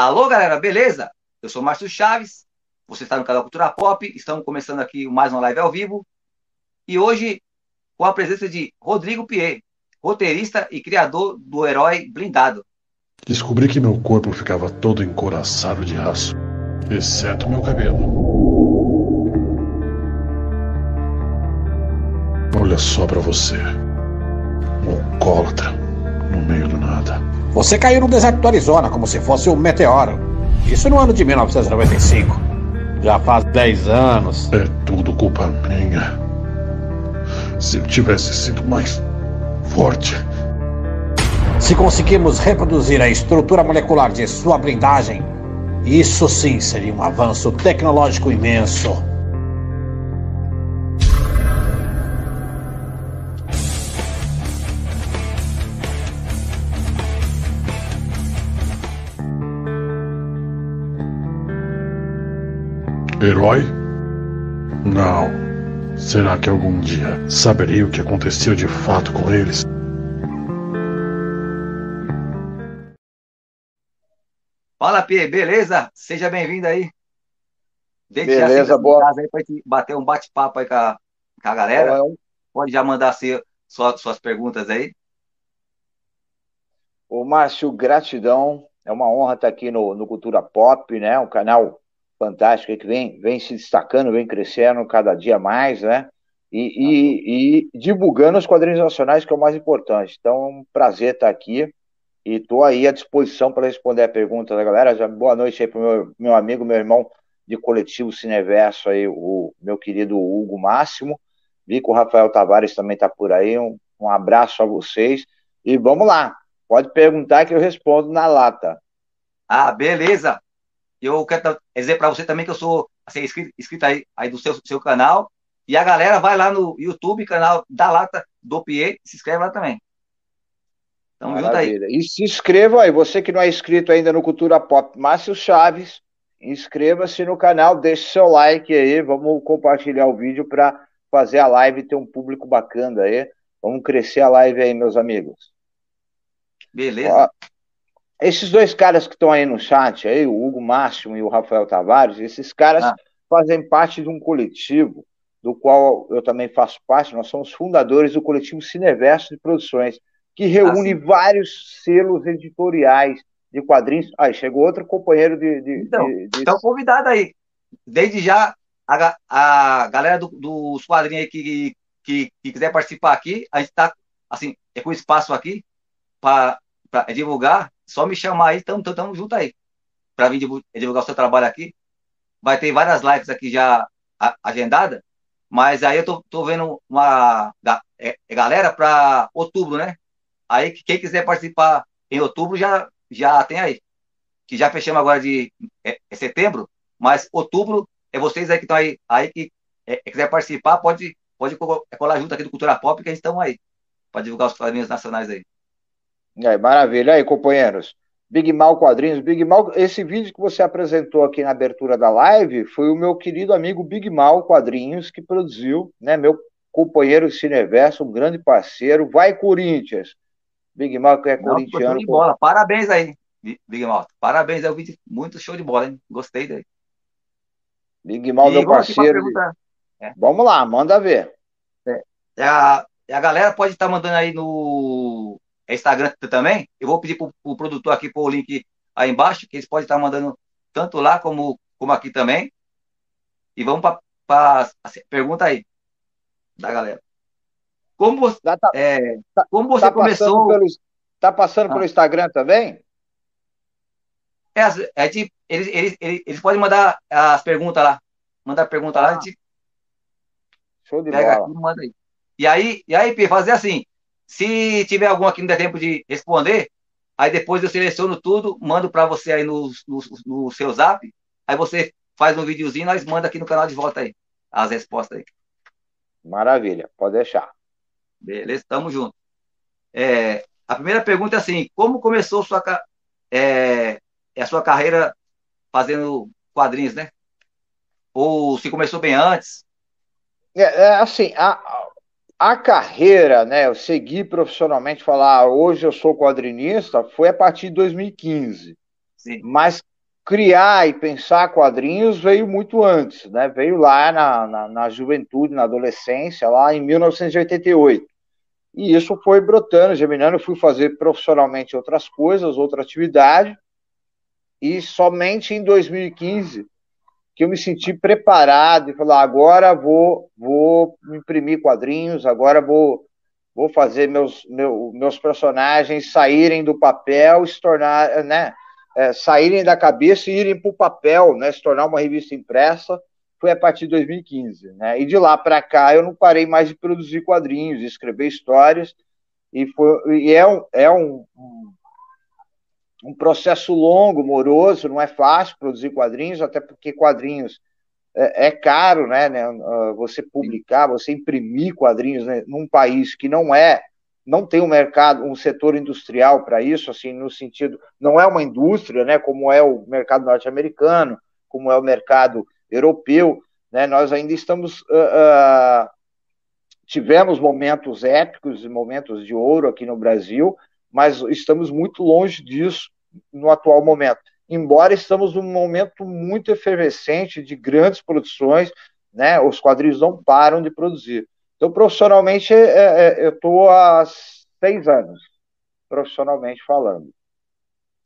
Alô, galera, beleza? Eu sou Márcio Chaves, você está no canal Cultura Pop, estamos começando aqui mais uma live ao vivo, e hoje com a presença de Rodrigo Pier, roteirista e criador do Herói Blindado. Descobri que meu corpo ficava todo encoraçado de aço, exceto meu cabelo. Olha só pra você. Um alcoólatra no meio do nada. Você caiu no deserto do Arizona como se fosse um meteoro. Isso no ano de 1995. Já faz 10 anos. É tudo culpa minha. Se eu tivesse sido mais forte. Se conseguirmos reproduzir a estrutura molecular de sua blindagem, isso sim seria um avanço tecnológico imenso. Herói? Não. Será que algum dia saberei o que aconteceu de fato com eles? Fala, Pierre, beleza? Seja bem-vindo aí. Desde beleza, boa. Casa aí pra gente bater um bate-papo aí com a, com a galera. Pode já mandar assim, suas, suas perguntas aí. Ô, Márcio, gratidão. É uma honra estar aqui no, no Cultura Pop, né? Um canal fantástico que vem, vem se destacando, vem crescendo cada dia mais, né? E, e, e, divulgando os quadrinhos nacionais, que é o mais importante. Então, é um prazer estar aqui e estou aí à disposição para responder a pergunta da galera. Já, boa noite aí para o meu, meu amigo, meu irmão de coletivo Cineverso, aí, o meu querido Hugo Máximo. Vi que o Rafael Tavares também está por aí. Um, um abraço a vocês. E vamos lá, pode perguntar que eu respondo na lata. Ah, beleza eu quero dizer para você também que eu sou assim, inscrito, inscrito aí, aí, do seu, seu canal. E a galera vai lá no YouTube, canal da Lata do Pie, se inscreve lá também. Então, junto aí. E se inscreva aí, você que não é inscrito ainda no Cultura Pop, Márcio Chaves, inscreva-se no canal, deixe seu like aí, vamos compartilhar o vídeo para fazer a live ter um público bacana aí. Vamos crescer a live aí, meus amigos. Beleza. Ó, esses dois caras que estão aí no chat, aí, o Hugo Máximo e o Rafael Tavares, esses caras ah. fazem parte de um coletivo do qual eu também faço parte, nós somos fundadores do coletivo Cineverso de Produções, que reúne ah, vários selos editoriais de quadrinhos. Aí, chegou outro companheiro de. de então, de, de... então convidado aí. Desde já, a, a galera do, dos quadrinhos aí que, que, que quiser participar aqui, a gente está assim, é com espaço aqui para divulgar só me chamar aí, tamo, tamo junto aí. Para vir divulgar o seu trabalho aqui. Vai ter várias lives aqui já agendadas, mas aí eu tô, tô vendo uma é, é galera para outubro, né? Aí quem quiser participar em outubro já, já tem aí. Que já fechamos agora de é, é setembro, mas outubro é vocês aí que estão aí, aí que é, quiser participar, pode, pode colar junto aqui do Cultura Pop, que a gente aí, para divulgar os quadrinhos nacionais aí. Aí, maravilha. Aí, companheiros. Big Mal Quadrinhos. Big Mal, esse vídeo que você apresentou aqui na abertura da live foi o meu querido amigo Big Mal Quadrinhos que produziu, né? Meu companheiro Cineverso, um grande parceiro. Vai, Corinthians! Big Mal, que é Não, corintiano. Show de bola. Parabéns aí, Big Mal. Parabéns, é um vídeo muito show de bola, hein? Gostei daí. Big Mal, meu parceiro. É. Vamos lá, manda ver. É. é a, é a galera pode estar mandando aí no é Instagram também. Eu vou pedir para o pro produtor aqui pôr o link aí embaixo, que eles podem estar mandando tanto lá como, como aqui também. E vamos para a assim, pergunta aí da galera. Como você, tá, é, tá, como você tá começou. Pelo, tá passando ah. pelo Instagram também? É, é tipo, eles, eles, eles, eles, podem mandar as perguntas lá. Mandar pergunta ah. lá, a gente Show de pega bola. Aqui, manda aí. E aí, e aí, Pia, fazer assim. Se tiver algum aqui não der tempo de responder, aí depois eu seleciono tudo, mando para você aí no, no, no, seu zap, aí você faz um videozinho, nós manda aqui no canal de volta aí, as respostas aí. Maravilha, pode deixar. Beleza, tamo junto. É, a primeira pergunta é assim, como começou sua, é, a sua carreira fazendo quadrinhos, né? Ou se começou bem antes? É, é assim, a, a carreira, né, eu segui profissionalmente, falar ah, hoje eu sou quadrinista, foi a partir de 2015. Sim. Mas criar e pensar quadrinhos veio muito antes, né? Veio lá na, na, na, juventude, na adolescência, lá em 1988. E isso foi brotando, germinando. Eu fui fazer profissionalmente outras coisas, outra atividade. E somente em 2015 que eu me senti preparado e falar agora vou vou imprimir quadrinhos, agora vou vou fazer meus meu, meus personagens saírem do papel, se tornar, né? é, saírem da cabeça e irem para o papel, né, se tornar uma revista impressa, foi a partir de 2015. Né? E de lá para cá eu não parei mais de produzir quadrinhos, escrever histórias, e, foi, e é, um, é um, um, um processo longo, moroso, não é fácil produzir quadrinhos, até porque quadrinhos é, é caro, né, né, você publicar, você imprimir quadrinhos né, num país que não é não tem um mercado, um setor industrial para isso, assim, no sentido, não é uma indústria, né, como é o mercado norte-americano, como é o mercado europeu, né, nós ainda estamos, uh, uh, tivemos momentos épicos e momentos de ouro aqui no Brasil, mas estamos muito longe disso no atual momento, embora estamos num momento muito efervescente de grandes produções, né, os quadrinhos não param de produzir. Então, profissionalmente, é, é, eu estou há seis anos, profissionalmente falando.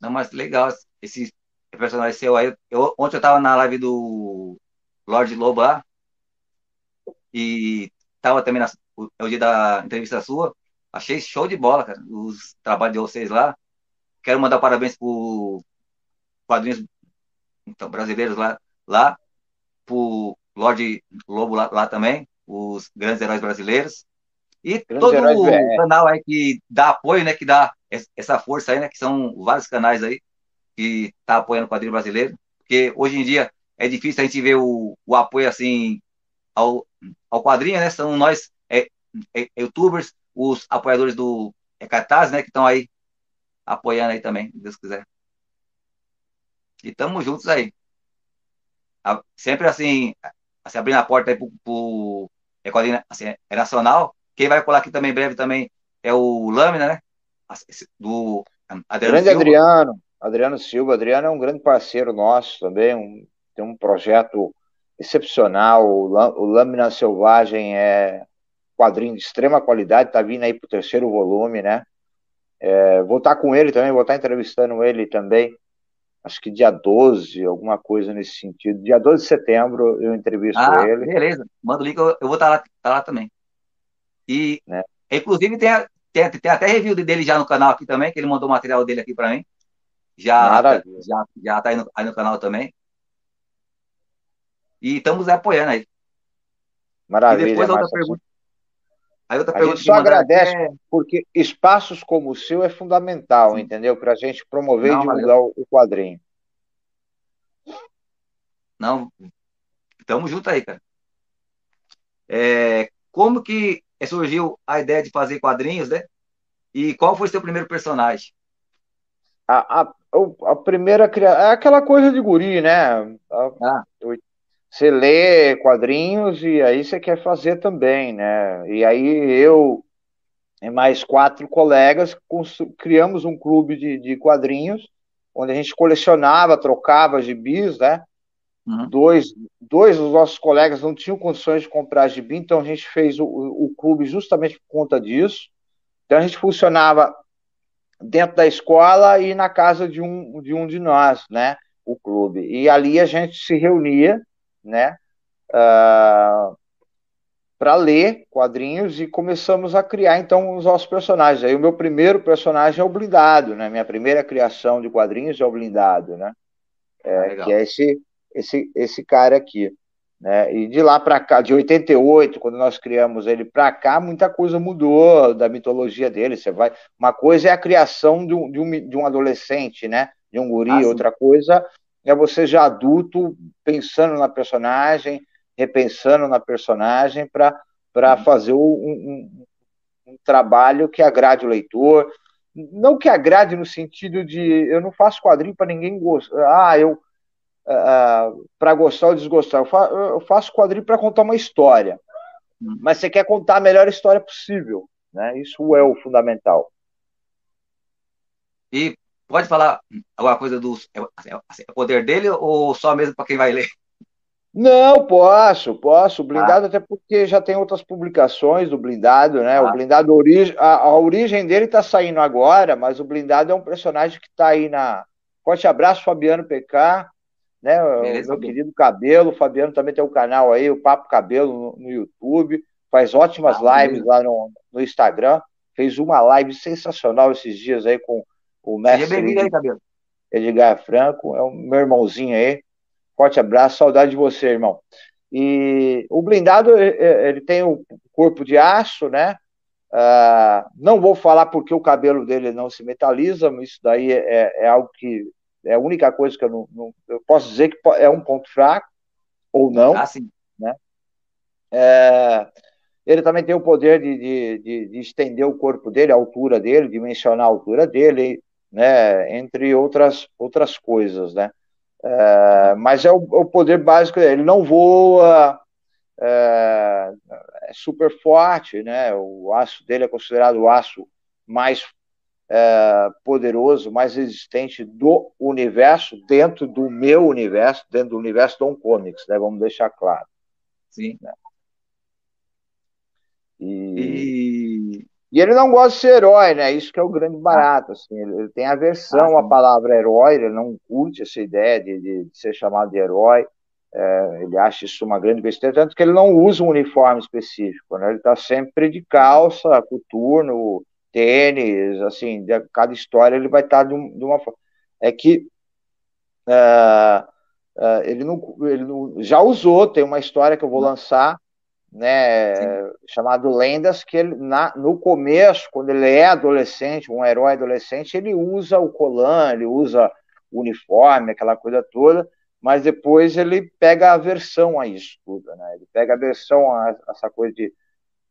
Não, mas legal esse personagem seu aí. Eu, ontem eu estava na live do Lorde Lobo e estava também na, é o dia da entrevista sua. Achei show de bola, cara, os trabalhos de vocês lá. Quero mandar parabéns para quadrinhos então, brasileiros lá, lá pro Lorde Lobo lá, lá também os grandes heróis brasileiros. E grandes todo o é. canal aí que dá apoio, né? Que dá essa força aí, né? Que são vários canais aí que tá apoiando o quadrinho brasileiro. Porque hoje em dia é difícil a gente ver o, o apoio assim ao, ao quadrinho, né? São nós, é, é, youtubers, os apoiadores do é, Cartaz, né? Que estão aí apoiando aí também, se Deus quiser. E estamos juntos aí. Sempre assim, assim abrindo a porta aí pro, pro é assim, é nacional. Quem vai colar aqui também em breve também é o Lâmina, né? Do Adriano grande Silva. Adriano, Adriano Silva. Adriano é um grande parceiro nosso também, um, tem um projeto excepcional. O, o Lâmina Selvagem é quadrinho de extrema qualidade, tá vindo aí pro terceiro volume, né? É, vou estar com ele também, vou estar entrevistando ele também acho que dia 12, alguma coisa nesse sentido. Dia 12 de setembro eu entrevisto ah, ele. Beleza, manda o link, eu, eu vou estar lá, tá lá também. E, né? inclusive, tem, tem, tem, até review dele já no canal aqui também, que ele mandou o material dele aqui para mim. Já, já, já tá aí no, aí no canal também. E estamos apoiando aí. Maravilha. E depois outra pergunta. Aí outra a pergunta gente só agradece, é... porque espaços como o seu é fundamental, Sim. entendeu? Para a gente promover Não, e divulgar valeu. o quadrinho. Não, tamo junto aí, cara. É, como que surgiu a ideia de fazer quadrinhos, né? E qual foi o seu primeiro personagem? A, a, a primeira criação. É aquela coisa de guri, né? Ah você lê quadrinhos e aí você quer fazer também, né? E aí eu e mais quatro colegas criamos um clube de, de quadrinhos onde a gente colecionava, trocava gibis, né? Uhum. Dois, dois dos nossos colegas não tinham condições de comprar gibi, então a gente fez o, o clube justamente por conta disso. Então a gente funcionava dentro da escola e na casa de um de, um de nós, né? O clube. E ali a gente se reunia né? Uh, ah, para ler quadrinhos e começamos a criar então os nossos personagens. Aí o meu primeiro personagem é o blindado, né? Minha primeira criação de quadrinhos é o blindado, né? É, ah, que é esse esse esse cara aqui, né? E de lá para cá, de 88, quando nós criamos ele para cá, muita coisa mudou da mitologia dele. Você vai, uma coisa é a criação de um, de um, de um adolescente, né? De um guri, ah, outra coisa é você já adulto pensando na personagem, repensando na personagem para uhum. fazer um, um, um, trabalho que agrade o leitor. Não que agrade no sentido de eu não faço quadrinho para ninguém gostar. Ah, eu. Uh, para gostar ou desgostar. Eu, fa eu faço quadrinho para contar uma história. Uhum. Mas você quer contar a melhor história possível. Né? Isso é o fundamental. E pode falar alguma coisa do assim, assim, é poder dele ou só mesmo para quem vai ler? Não, posso, posso. O blindado, ah. até porque já tem outras publicações do blindado, né? Ah. O blindado, a, a origem dele está saindo agora, mas o blindado é um personagem que está aí na. Forte abraço, Fabiano PK, né? Beleza, meu querido Cabelo. O Fabiano também tem um canal aí, o Papo Cabelo, no, no YouTube. Faz ótimas ah, lives lá no, no Instagram. Fez uma live sensacional esses dias aí com o mestre. Seja bem-vindo aí, Cabelo. Edgar Franco, é o meu irmãozinho aí. Forte abraço, saudade de você, irmão. E o blindado, ele tem o corpo de aço, né? Uh, não vou falar porque o cabelo dele não se metaliza, mas isso daí é, é algo que é a única coisa que eu não, não, eu posso dizer que é um ponto fraco ou não, ah, sim. né? É, ele também tem o poder de, de, de, de, estender o corpo dele, a altura dele, dimensionar a altura dele, né? Entre outras outras coisas, né? É, mas é o, o, poder básico dele. Ele não voa, é, é, super forte, né? O aço dele é considerado o aço mais é, poderoso, mais resistente do universo, dentro do meu universo, dentro do universo Don Comics, né? Vamos deixar claro. Sim. Né? E... e... E ele não gosta de ser herói, né? Isso que é o grande barato, assim. Ele, tem aversão ah, à palavra herói, ele não curte essa ideia de, de, de ser chamado de herói. É, ele acha isso uma grande besteira, tanto que ele não usa um uniforme específico, né? Ele está sempre de calça, coturno, tênis, assim, de cada história ele vai estar tá de, um, de, uma forma. É que é, é, ele, não, ele não, já usou, tem uma história que eu vou lançar, né, chamado Lendas, que ele, na, no começo, quando ele é adolescente, um herói adolescente, ele usa o colan, ele usa o uniforme, aquela coisa toda, mas depois ele pega a aversão a isso tudo, né? Ele pega a aversão a, a essa coisa de,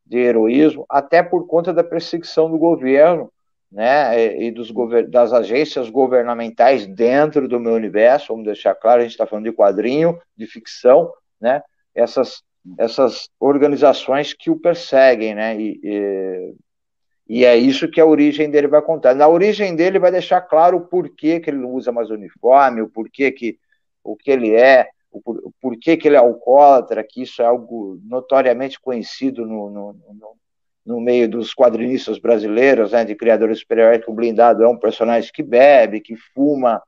de heroísmo, até por conta da perseguição do governo, né, e dos das agências governamentais dentro do meu universo, vamos deixar claro, a gente está falando de quadrinho, de ficção, né, essas essas organizações que o perseguem, né? E, e, e, é isso que a origem dele vai contar. Na origem dele vai deixar claro o porquê que ele não usa mais uniforme, o porquê que o que ele é, o, por, o porquê que ele é alcoólatra, que isso é algo notoriamente conhecido no, no, no, no meio dos quadrinistas brasileiros, né, de criadores super-heróis, que o blindado é um personagem que bebe, que fuma,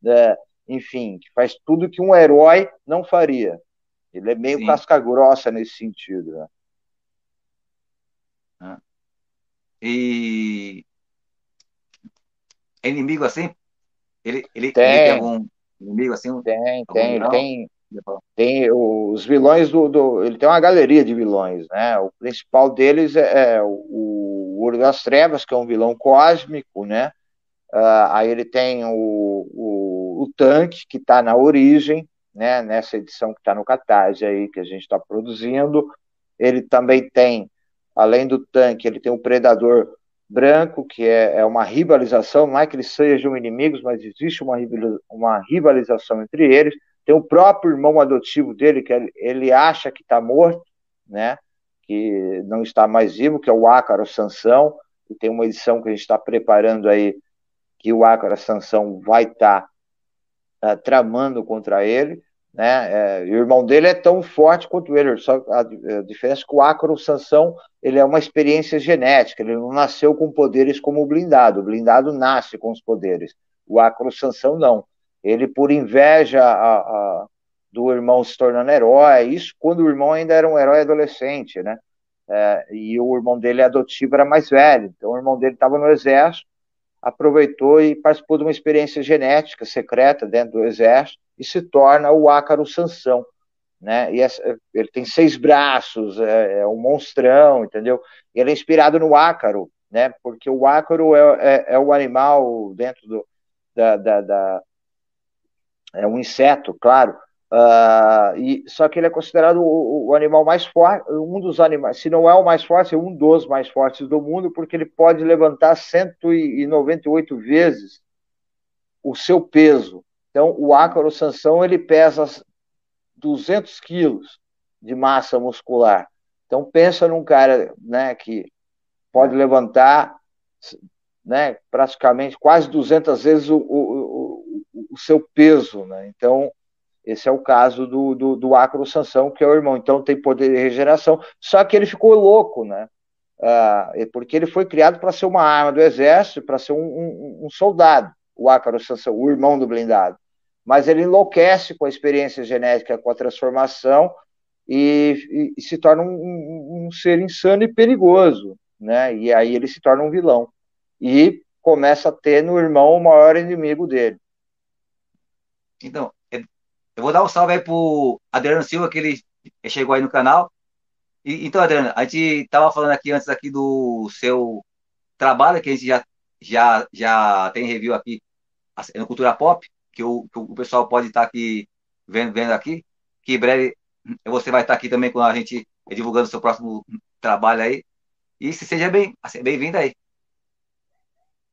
né, enfim, que faz tudo que um herói não faria. Ele é meio Sim. casca grossa nesse sentido. Né? Ah. E é inimigo assim? Ele, ele, tem. ele tem algum inimigo assim? Tem, tem, vilão? tem. Tem os vilões do, do, Ele tem uma galeria de vilões, né? O principal deles é, é o, o Ouro das Trevas, que é um vilão cósmico, né? Uh, aí ele tem o, o, o Tanque, que está na origem, né, nessa edição que está no Catarse aí, que a gente está produzindo. Ele também tem, além do tanque, ele tem o Predador Branco, que é, é uma rivalização, não é que eles sejam inimigos, mas existe uma, uma rivalização entre eles. Tem o próprio irmão adotivo dele, que ele, ele acha que está morto, né, que não está mais vivo, que é o Ácaro Sansão, e tem uma edição que a gente está preparando aí, que o Ácaro Sansão vai estar tá uh, tramando contra ele. Né? É, o irmão dele é tão forte quanto ele, só a, a diferença é que o Acro Sansão ele é uma experiência genética, ele não nasceu com poderes como o blindado, o blindado nasce com os poderes, o Acro Sansão não. Ele, por inveja a, a, do irmão se tornando herói, isso quando o irmão ainda era um herói adolescente, né? É, e o irmão dele adotivo era mais velho, então o irmão dele estava no exército, aproveitou e participou de uma experiência genética secreta dentro do exército e se torna o ácaro Sansão. Né? E essa, ele tem seis braços, é, é, um monstrão, entendeu? E ele é inspirado no ácaro, né? Porque o ácaro é, é, é o animal dentro do, da, da, da, é um inseto, claro, Uh, e, só que ele é considerado o, o, animal mais forte, um dos animais, se não é o mais forte, é um dos mais fortes do mundo, porque ele pode levantar 198 vezes o seu peso. Então, o ácaro Sansão, ele pesa 200 quilos de massa muscular. Então, pensa num cara né, que pode levantar né, praticamente quase 200 vezes o, o, o, o seu peso. Né? Então, esse é o caso do, do, do Acro Sansão, que é o irmão. Então, tem poder de regeneração, só que ele ficou louco, né? Ah, porque ele foi criado para ser uma arma do exército, para ser um, um, um, soldado, o Ácaro Sansão, o irmão do blindado. Mas ele enlouquece com a experiência genética, com a transformação, e, e, e se torna um, um, ser insano e perigoso, né? E aí ele se torna um vilão. E começa a ter no irmão o maior inimigo dele. Então, eu vou dar um salve aí pro Adriano Silva, que ele chegou aí no canal. E, então, Adriano, a gente estava falando aqui antes aqui do seu trabalho, que a gente já, já, já tem review aqui no Cultura Pop, que o, que o pessoal pode estar tá aqui vendo, vendo aqui, que em breve você vai estar tá aqui também com a gente divulgando o seu próximo trabalho aí. E se seja bem, assim, bem-vindo aí.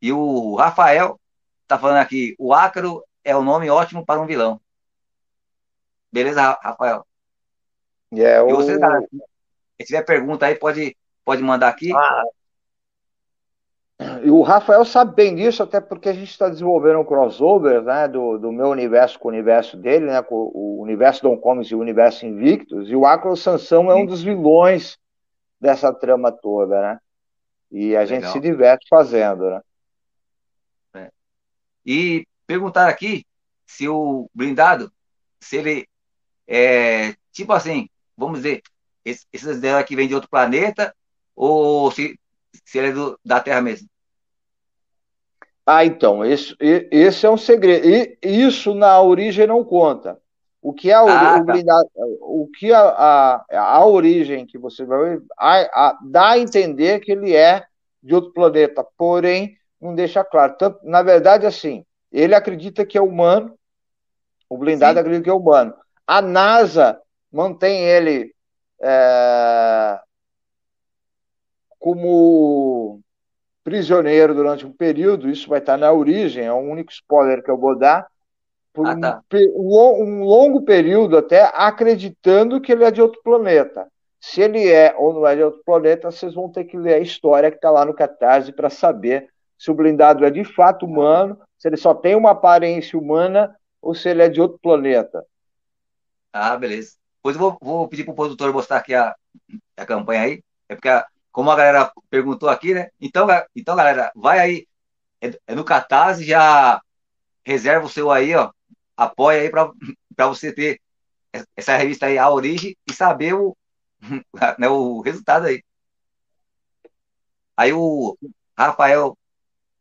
E o Rafael está falando aqui, o Ácaro é um nome ótimo para um vilão. Beleza, Rafael? É. E você, cara, se tiver pergunta aí, pode, pode mandar aqui. Ah, e o Rafael sabe bem disso, até porque a gente está desenvolvendo um crossover né, do, do meu universo com o universo dele, né, com o universo Dom Comics e o universo Invictus, e o Acro Sansão é um dos vilões dessa trama toda, né? E a Legal. gente se diverte fazendo, né? É. E perguntar aqui se o blindado, se ele é tipo assim, vamos dizer, esses dela que vem de outro planeta, ou se, se ele é do, da Terra mesmo? Ah, então, esse, esse é um segredo. E isso na origem não conta. O que, é a, ah, tá. o que a, a, a, origem que você vai a, a, dá a entender que ele é de outro planeta, porém não deixa claro. Tanto, na verdade, assim, ele acredita que é humano, o blindado Sim. acredita que é humano. A NASA mantém ele é, como prisioneiro durante um período, isso vai estar na origem, é o único spoiler que eu vou dar, por ah, tá. um, um, longo período até acreditando que ele é de outro planeta. Se ele é ou não é de outro planeta, vocês vão ter que ler a história que está lá no Catarse para saber se o blindado é de fato humano, se ele só tem uma aparência humana ou se ele é de outro planeta. Ah, beleza. Depois eu vou, vou pedir para o produtor mostrar aqui a, a campanha aí. É porque, a, como a galera perguntou aqui, né? Então, então galera, vai aí. É, é no Catarse, já reserva o seu aí, ó. Apoia aí para você ter essa revista aí, a origem, e saber o, né, o resultado aí. Aí o Rafael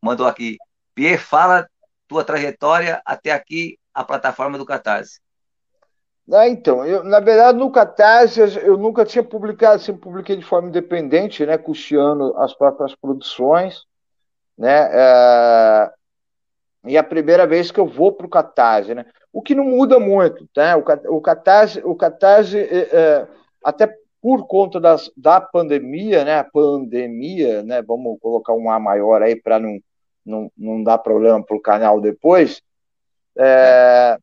mandou aqui. Pierre, fala tua trajetória até aqui, a plataforma do Catarse. Ah, então, eu, na verdade, no Catarse eu nunca tinha publicado, sempre publiquei de forma independente, né, custeando as próprias produções, né, é, e a primeira vez que eu vou para o Catarse, né, o que não muda muito, tá, o, o Catarse, o Catarse é, é, até por conta das, da pandemia, né, a pandemia, né, vamos colocar um A maior aí para não, não, não dar problema para o canal depois, é,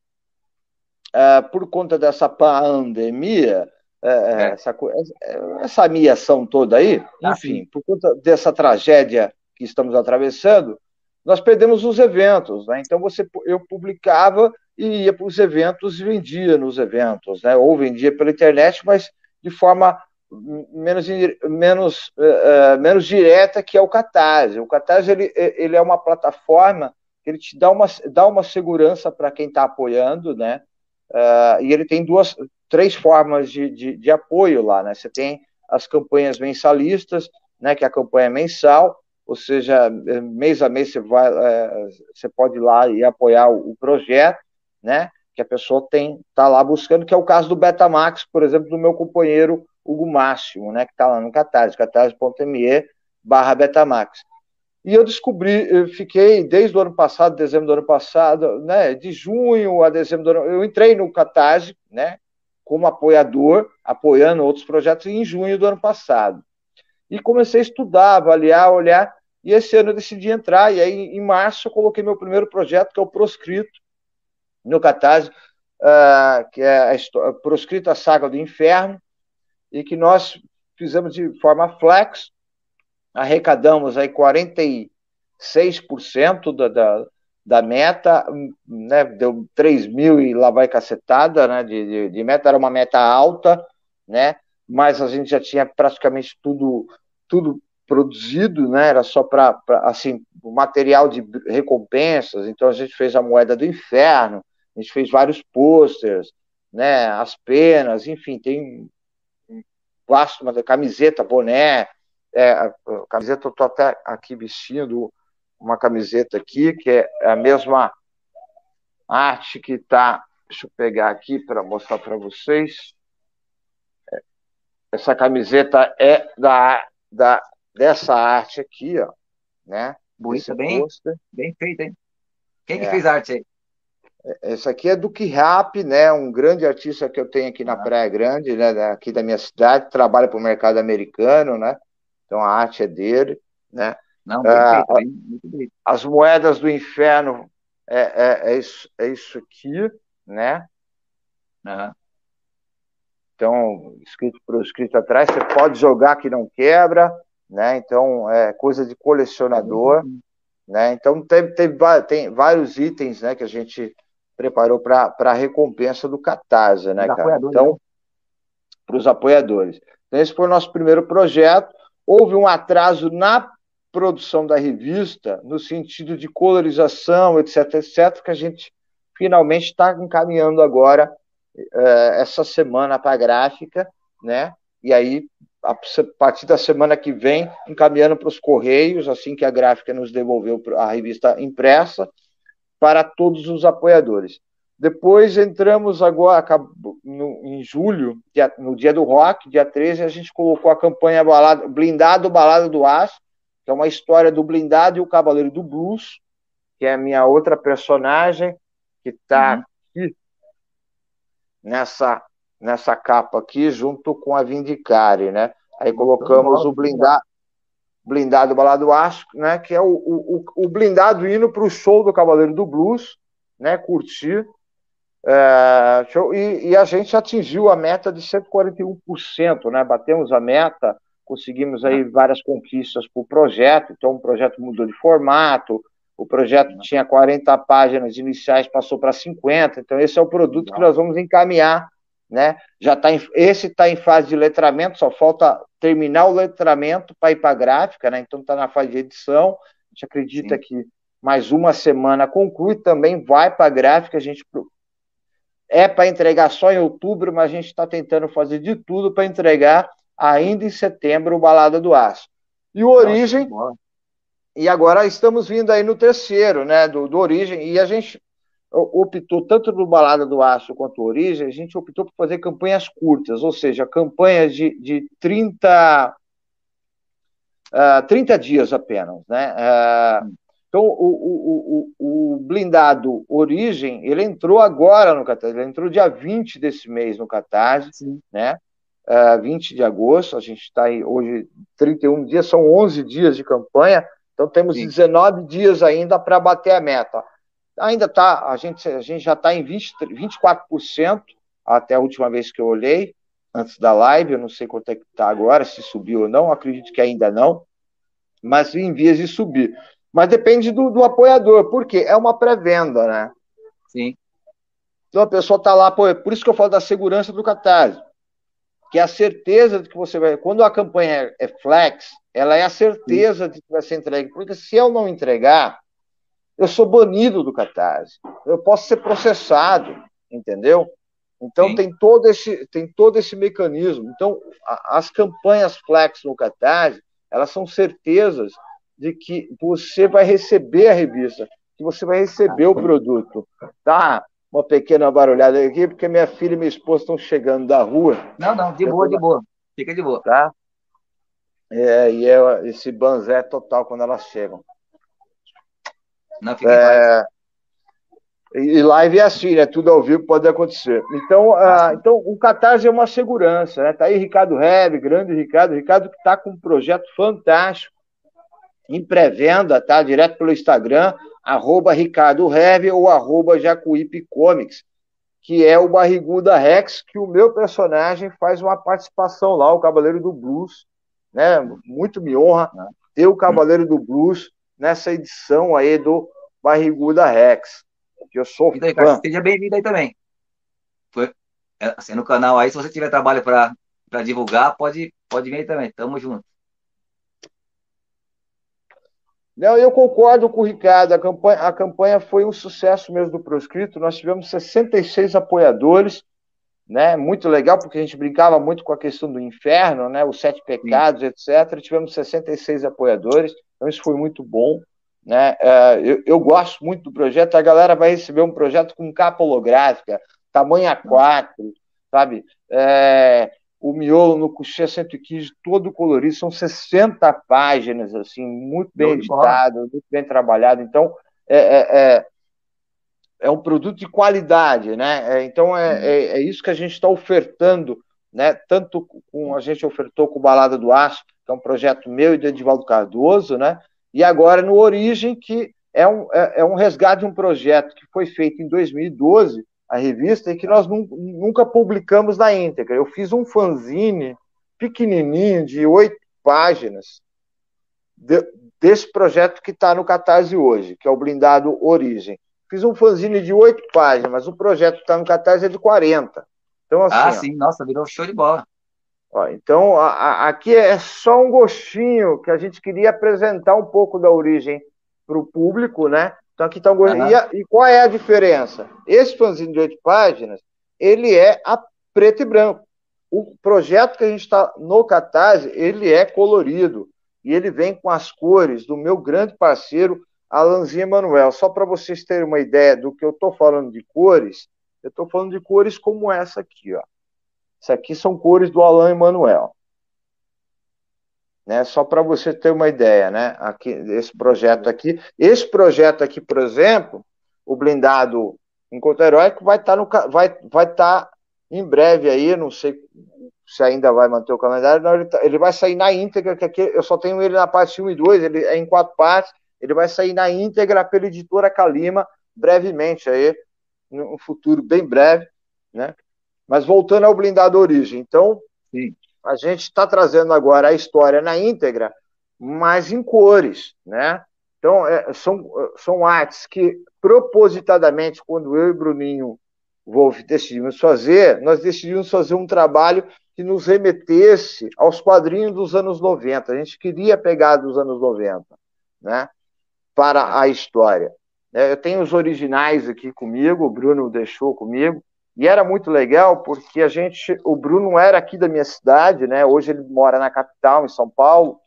é, por conta dessa pandemia, é, é. essa, essa miação toda aí, ah, enfim, por conta dessa tragédia que estamos atravessando, nós perdemos os eventos, né? Então você, eu publicava e ia para os eventos e vendia nos eventos, né? Ou vendia pela internet, mas de forma menos menos uh, menos direta que é o Catarse. O Catarse ele, ele é uma plataforma que ele te dá uma dá uma segurança para quem está apoiando, né? Uh, e ele tem duas, três formas de, de, de, apoio lá, né? Você tem as campanhas mensalistas, né? Que é a campanha mensal, ou seja, mês a mês você vai, uh, você pode ir lá e apoiar o, o, projeto, né? Que a pessoa tem, tá lá buscando, que é o caso do Betamax, por exemplo, do meu companheiro Hugo Máximo, né? Que está lá no Catarse, catarse.me barra Betamax. E eu descobri, eu fiquei desde o ano passado, dezembro do ano passado, né, de junho a dezembro do ano, eu entrei no Catarse, né, como apoiador, apoiando outros projetos em junho do ano passado. E comecei a estudar, avaliar, olhar, e esse ano eu decidi entrar, e aí em março eu coloquei meu primeiro projeto, que é o Proscrito, no Catarse, uh, que é a Proscrito a Saga do Inferno, e que nós fizemos de forma flex, arrecadamos aí 40 e, 6% da, da, da meta, né, deu 3 mil e lá vai cacetada, né, de, de, de, meta, era uma meta alta, né, mas a gente já tinha praticamente tudo, tudo produzido, né, era só para, assim, material de recompensas, então a gente fez a moeda do inferno, a gente fez vários posters, né, as penas, enfim, tem vasto, uma camiseta, boné, é, a, camiseta eu estou até aqui vestindo uma camiseta aqui, que é a mesma arte que está. Deixa eu pegar aqui para mostrar para vocês. Essa camiseta é da, da, dessa arte aqui, ó, né? Bonita, bem, bem feita, hein? Quem é. que fez a arte aí? Essa aqui é do Rap, né? Um grande artista que eu tenho aqui na ah. Praia Grande, né? Aqui da minha cidade, trabalha para o mercado americano, né? Então a arte é dele, né? Não, bem ah, muito bem. As moedas do inferno é, é, é, isso, é isso aqui, né? Uhum. Então, escrito por escrito atrás, você pode jogar que não quebra, né? Então, é coisa de colecionador, uhum. né? Então, tem, tem, tem vários itens, né, que a gente preparou para a recompensa do Catarse, né, cara? Então, né? para os apoiadores. Então, esse foi o nosso primeiro projeto. Houve um atraso na produção da revista, no sentido de colorização, etc, etc, que a gente finalmente está encaminhando agora é, essa semana para a gráfica, né? E aí, a partir da semana que vem, encaminhando para os Correios, assim que a gráfica nos devolveu a revista impressa, para todos os apoiadores. Depois entramos agora no, em julho, dia, no dia do rock, dia 13, a gente colocou a campanha balada, Blindado Balada do Aço, que é uma história do blindado e o Cavaleiro do Blues, que é a minha outra personagem, que está uhum. aqui nessa, nessa capa aqui, junto com a Vindicare, né? Aí colocamos o blindado, blindado Balado Aço, né? Que é o, o, o blindado indo para o show do Cavaleiro do Blues, né? Curtir. É, e, e, a gente atingiu a meta de 141%, né? Batemos a meta conseguimos aí várias conquistas para o projeto, então o projeto mudou de formato, o projeto tinha 40 páginas iniciais, passou para 50, então esse é o produto que nós vamos encaminhar, né? Já tá em, esse está em fase de letramento, só falta terminar o letramento para ir para a gráfica, né? Então está na fase de edição. A gente acredita Sim. que mais uma semana conclui, também vai para a gráfica, a gente é para entregar só em outubro, mas a gente está tentando fazer de tudo para entregar ainda em setembro, o Balada do Aço. E o Origem, Nossa, e agora estamos vindo aí no terceiro, né, do, do Origem, e a gente optou, tanto no Balada do Aço quanto o Origem, a gente optou por fazer campanhas curtas, ou seja, campanhas de, de 30, uh, 30 dias apenas, né, uh, então, o, o, o, o, blindado Origem, ele entrou agora no Catarse, ele entrou dia 20 desse mês no Catarse, Sim. né? uh, 20 de agosto, a gente está aí hoje 31 dias, são 11 dias de campanha, então temos Sim. 19 dias ainda para bater a meta. Ainda está, a gente, a gente já está em 20, 24% até a última vez que eu olhei, antes da live, eu não sei quanto é que está agora, se subiu ou não, acredito que ainda não, mas em vias de subir. Mas depende do, do apoiador, porque é uma pré-venda, né? Sim. Então a pessoa está lá, pô, é por isso que eu falo da segurança do catarse que é a certeza de que você vai. Quando a campanha é flex, ela é a certeza de que vai ser entregue. Porque se eu não entregar, eu sou banido do Catarse. Eu posso ser processado, entendeu? Então tem todo esse tem todo esse mecanismo. Então a, as campanhas flex no Catarse, elas são certezas de que você vai receber a revista, que você vai receber o produto, tá? uma pequena barulhada aqui, porque minha filha e minha esposa estão chegando da rua. Não, não, de boa, de boa. Fica de boa. Tá? É, e é esse banzé total quando elas chegam. Não, fica é, e live é assim, né? Tudo ao vivo pode acontecer. Então, ah, então o Catarse é uma segurança, né? Tá aí Ricardo Rebe, grande Ricardo, Ricardo que está com um projeto fantástico em pré-venda, tá? Direto pelo Instagram arroba Ricardo Heve ou arroba Jacuípe Comics, que é o Barriguda Rex, que o meu personagem faz uma participação lá, o Cavaleiro do Blues, né? Muito me honra ter o Cavaleiro do Blues nessa edição aí do Barriguda Rex. Que eu sou então, Ricardo, seja bem-vindo aí também. Foi, é, assim, no canal aí, se você tiver trabalho para divulgar, pode, pode vir aí também. Tamo junto. Não, eu concordo com o Ricardo. A campanha, a campanha foi um sucesso mesmo do Proscrito. Nós tivemos 66 apoiadores, né? Muito legal, porque a gente brincava muito com a questão do inferno, né? Os sete pecados, Sim. etc. Tivemos 66 apoiadores, então isso foi muito bom. Né? É, eu, eu, gosto muito do projeto. A galera vai receber um projeto com capa holográfica, tamanho A4, sabe? É, o miolo no Cuxê 115 todo colorido, são 60 páginas, assim, muito bem editado, muito bem trabalhado. Então, é, é, é, é, um produto de qualidade, né? É, então, é, é, é, isso que a gente está ofertando, né? Tanto com a gente ofertou com o Balada do Aço, que é um projeto meu e do Edivaldo Cardoso, né? E agora no Origem, que é um, é, é um resgate de um projeto que foi feito em 2012 a revista e que nós nunca publicamos na íntegra. Eu fiz um fanzine pequenininho de oito páginas de, desse projeto que está no Catarse hoje, que é o Blindado Origem. Fiz um fanzine de oito páginas, mas o projeto que está no Catarse é de 40. Então, assim, ah, sim, ó, nossa, virou show de bola. Ó, então, a, a, aqui é só um gostinho que a gente queria apresentar um pouco da origem para o público, né? Então aqui está um uhum. e, e, qual é a diferença? Esse fanzine de oito páginas, ele é a preto e branco. O projeto que a gente está no Catarse, ele é colorido. E ele vem com as cores do meu grande parceiro, Alanzinho Emanuel. Só para vocês terem uma ideia do que eu estou falando de cores, eu estou falando de cores como essa aqui. Ó. Essa aqui são cores do Alan Emanuel né? Só para você ter uma ideia, né? Aqui, esse projeto aqui, esse projeto aqui, por exemplo, o blindado Encontro Heróico vai estar tá vai, vai tá em breve aí, não sei se ainda vai manter o calendário, não, ele, tá, ele, vai sair na íntegra, que aqui eu só tenho ele na parte 1 e 2, ele é em quatro partes, ele vai sair na íntegra pela editora Calima, brevemente aí, no futuro bem breve, né? Mas voltando ao blindado origem, então, Sim a gente está trazendo agora a história na íntegra, mas em cores, né? Então, é, são, são artes que, propositadamente, quando eu e Bruninho Wolf decidimos fazer, nós decidimos fazer um trabalho que nos remetesse aos quadrinhos dos anos 90. A gente queria pegar dos anos 90, né? Para a história. É, eu tenho os originais aqui comigo, o Bruno deixou comigo. E era muito legal porque a gente, o Bruno era aqui da minha cidade, né? Hoje ele mora na capital, em São Paulo,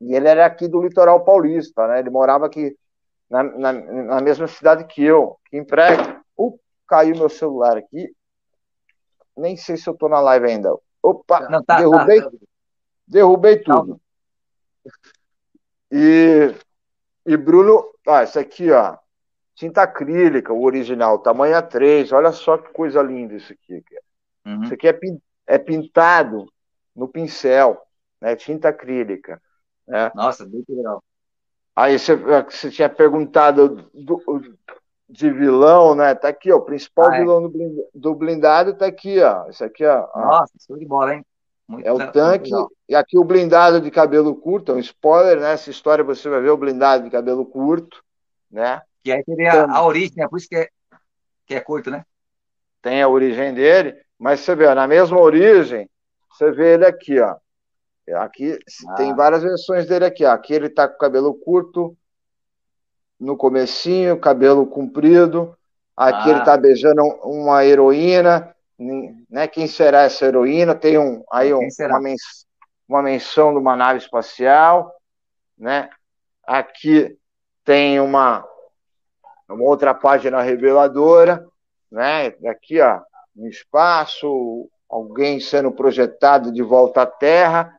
e ele era aqui do litoral paulista, né? Ele morava aqui na, na, na mesma cidade que eu, que emprega. Uh, caiu meu celular aqui. Nem sei se eu tô na live ainda. Opa, Não, tá, derrubei, tá. derrubei tudo. E, e Bruno, ah, isso aqui, ó, tinta acrílica, o original, tamanho A3. Olha só que coisa linda isso aqui. Uhum. Isso aqui é, é, pintado no pincel, né? tinta acrílica. Né? Nossa, muito legal. Aí você, você tinha perguntado do, de vilão, né? Tá aqui, ó, o principal ah, é. vilão do blindado tá aqui, ó. Isso aqui, ó. Nossa, show de bola, hein? Muito é o tanque, e aqui o blindado de cabelo curto, é um spoiler, né? Essa história você vai ver o blindado de cabelo curto, né? Que aí seria então, a origem, é por isso que é, que é curto, né? Tem a origem dele, mas você vê, na mesma origem, você vê ele aqui, ó. Aqui ah. tem várias versões dele aqui, ó. Aqui ele tá com cabelo curto, no comecinho, cabelo comprido. Aqui ah. ele tá beijando uma heroína, né? Quem será essa heroína? Tem um aí um, uma, men uma menção de uma nave espacial, né? Aqui tem uma uma outra página reveladora, né? Aqui, ó, no espaço, alguém sendo projetado de volta à Terra.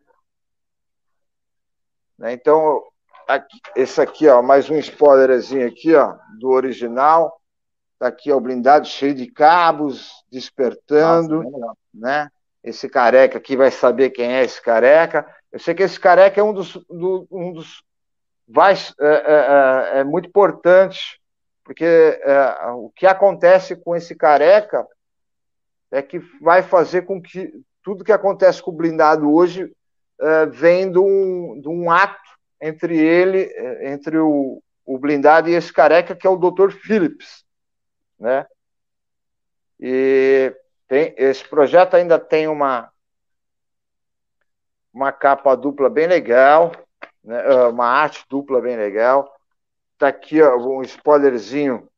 Né? Então, aqui, esse aqui, ó, mais um spoilerzinho aqui, ó, do original. Tá aqui, ó, o blindado cheio de cabos, despertando, Nossa, né? Esse careca aqui vai saber quem é esse careca. Eu sei que esse careca é um dos, do, um dos vai, é, é, é, é muito importante porque é, o que acontece com esse careca é que vai fazer com que tudo que acontece com o blindado hoje é, vem de um, de um ato entre ele, entre o, o blindado e esse careca que é o Dr. Phillips, né? E tem, esse projeto ainda tem uma uma capa dupla bem legal, né? Ah, uma arte dupla bem legal. Tá aqui ó, um spoilerzinho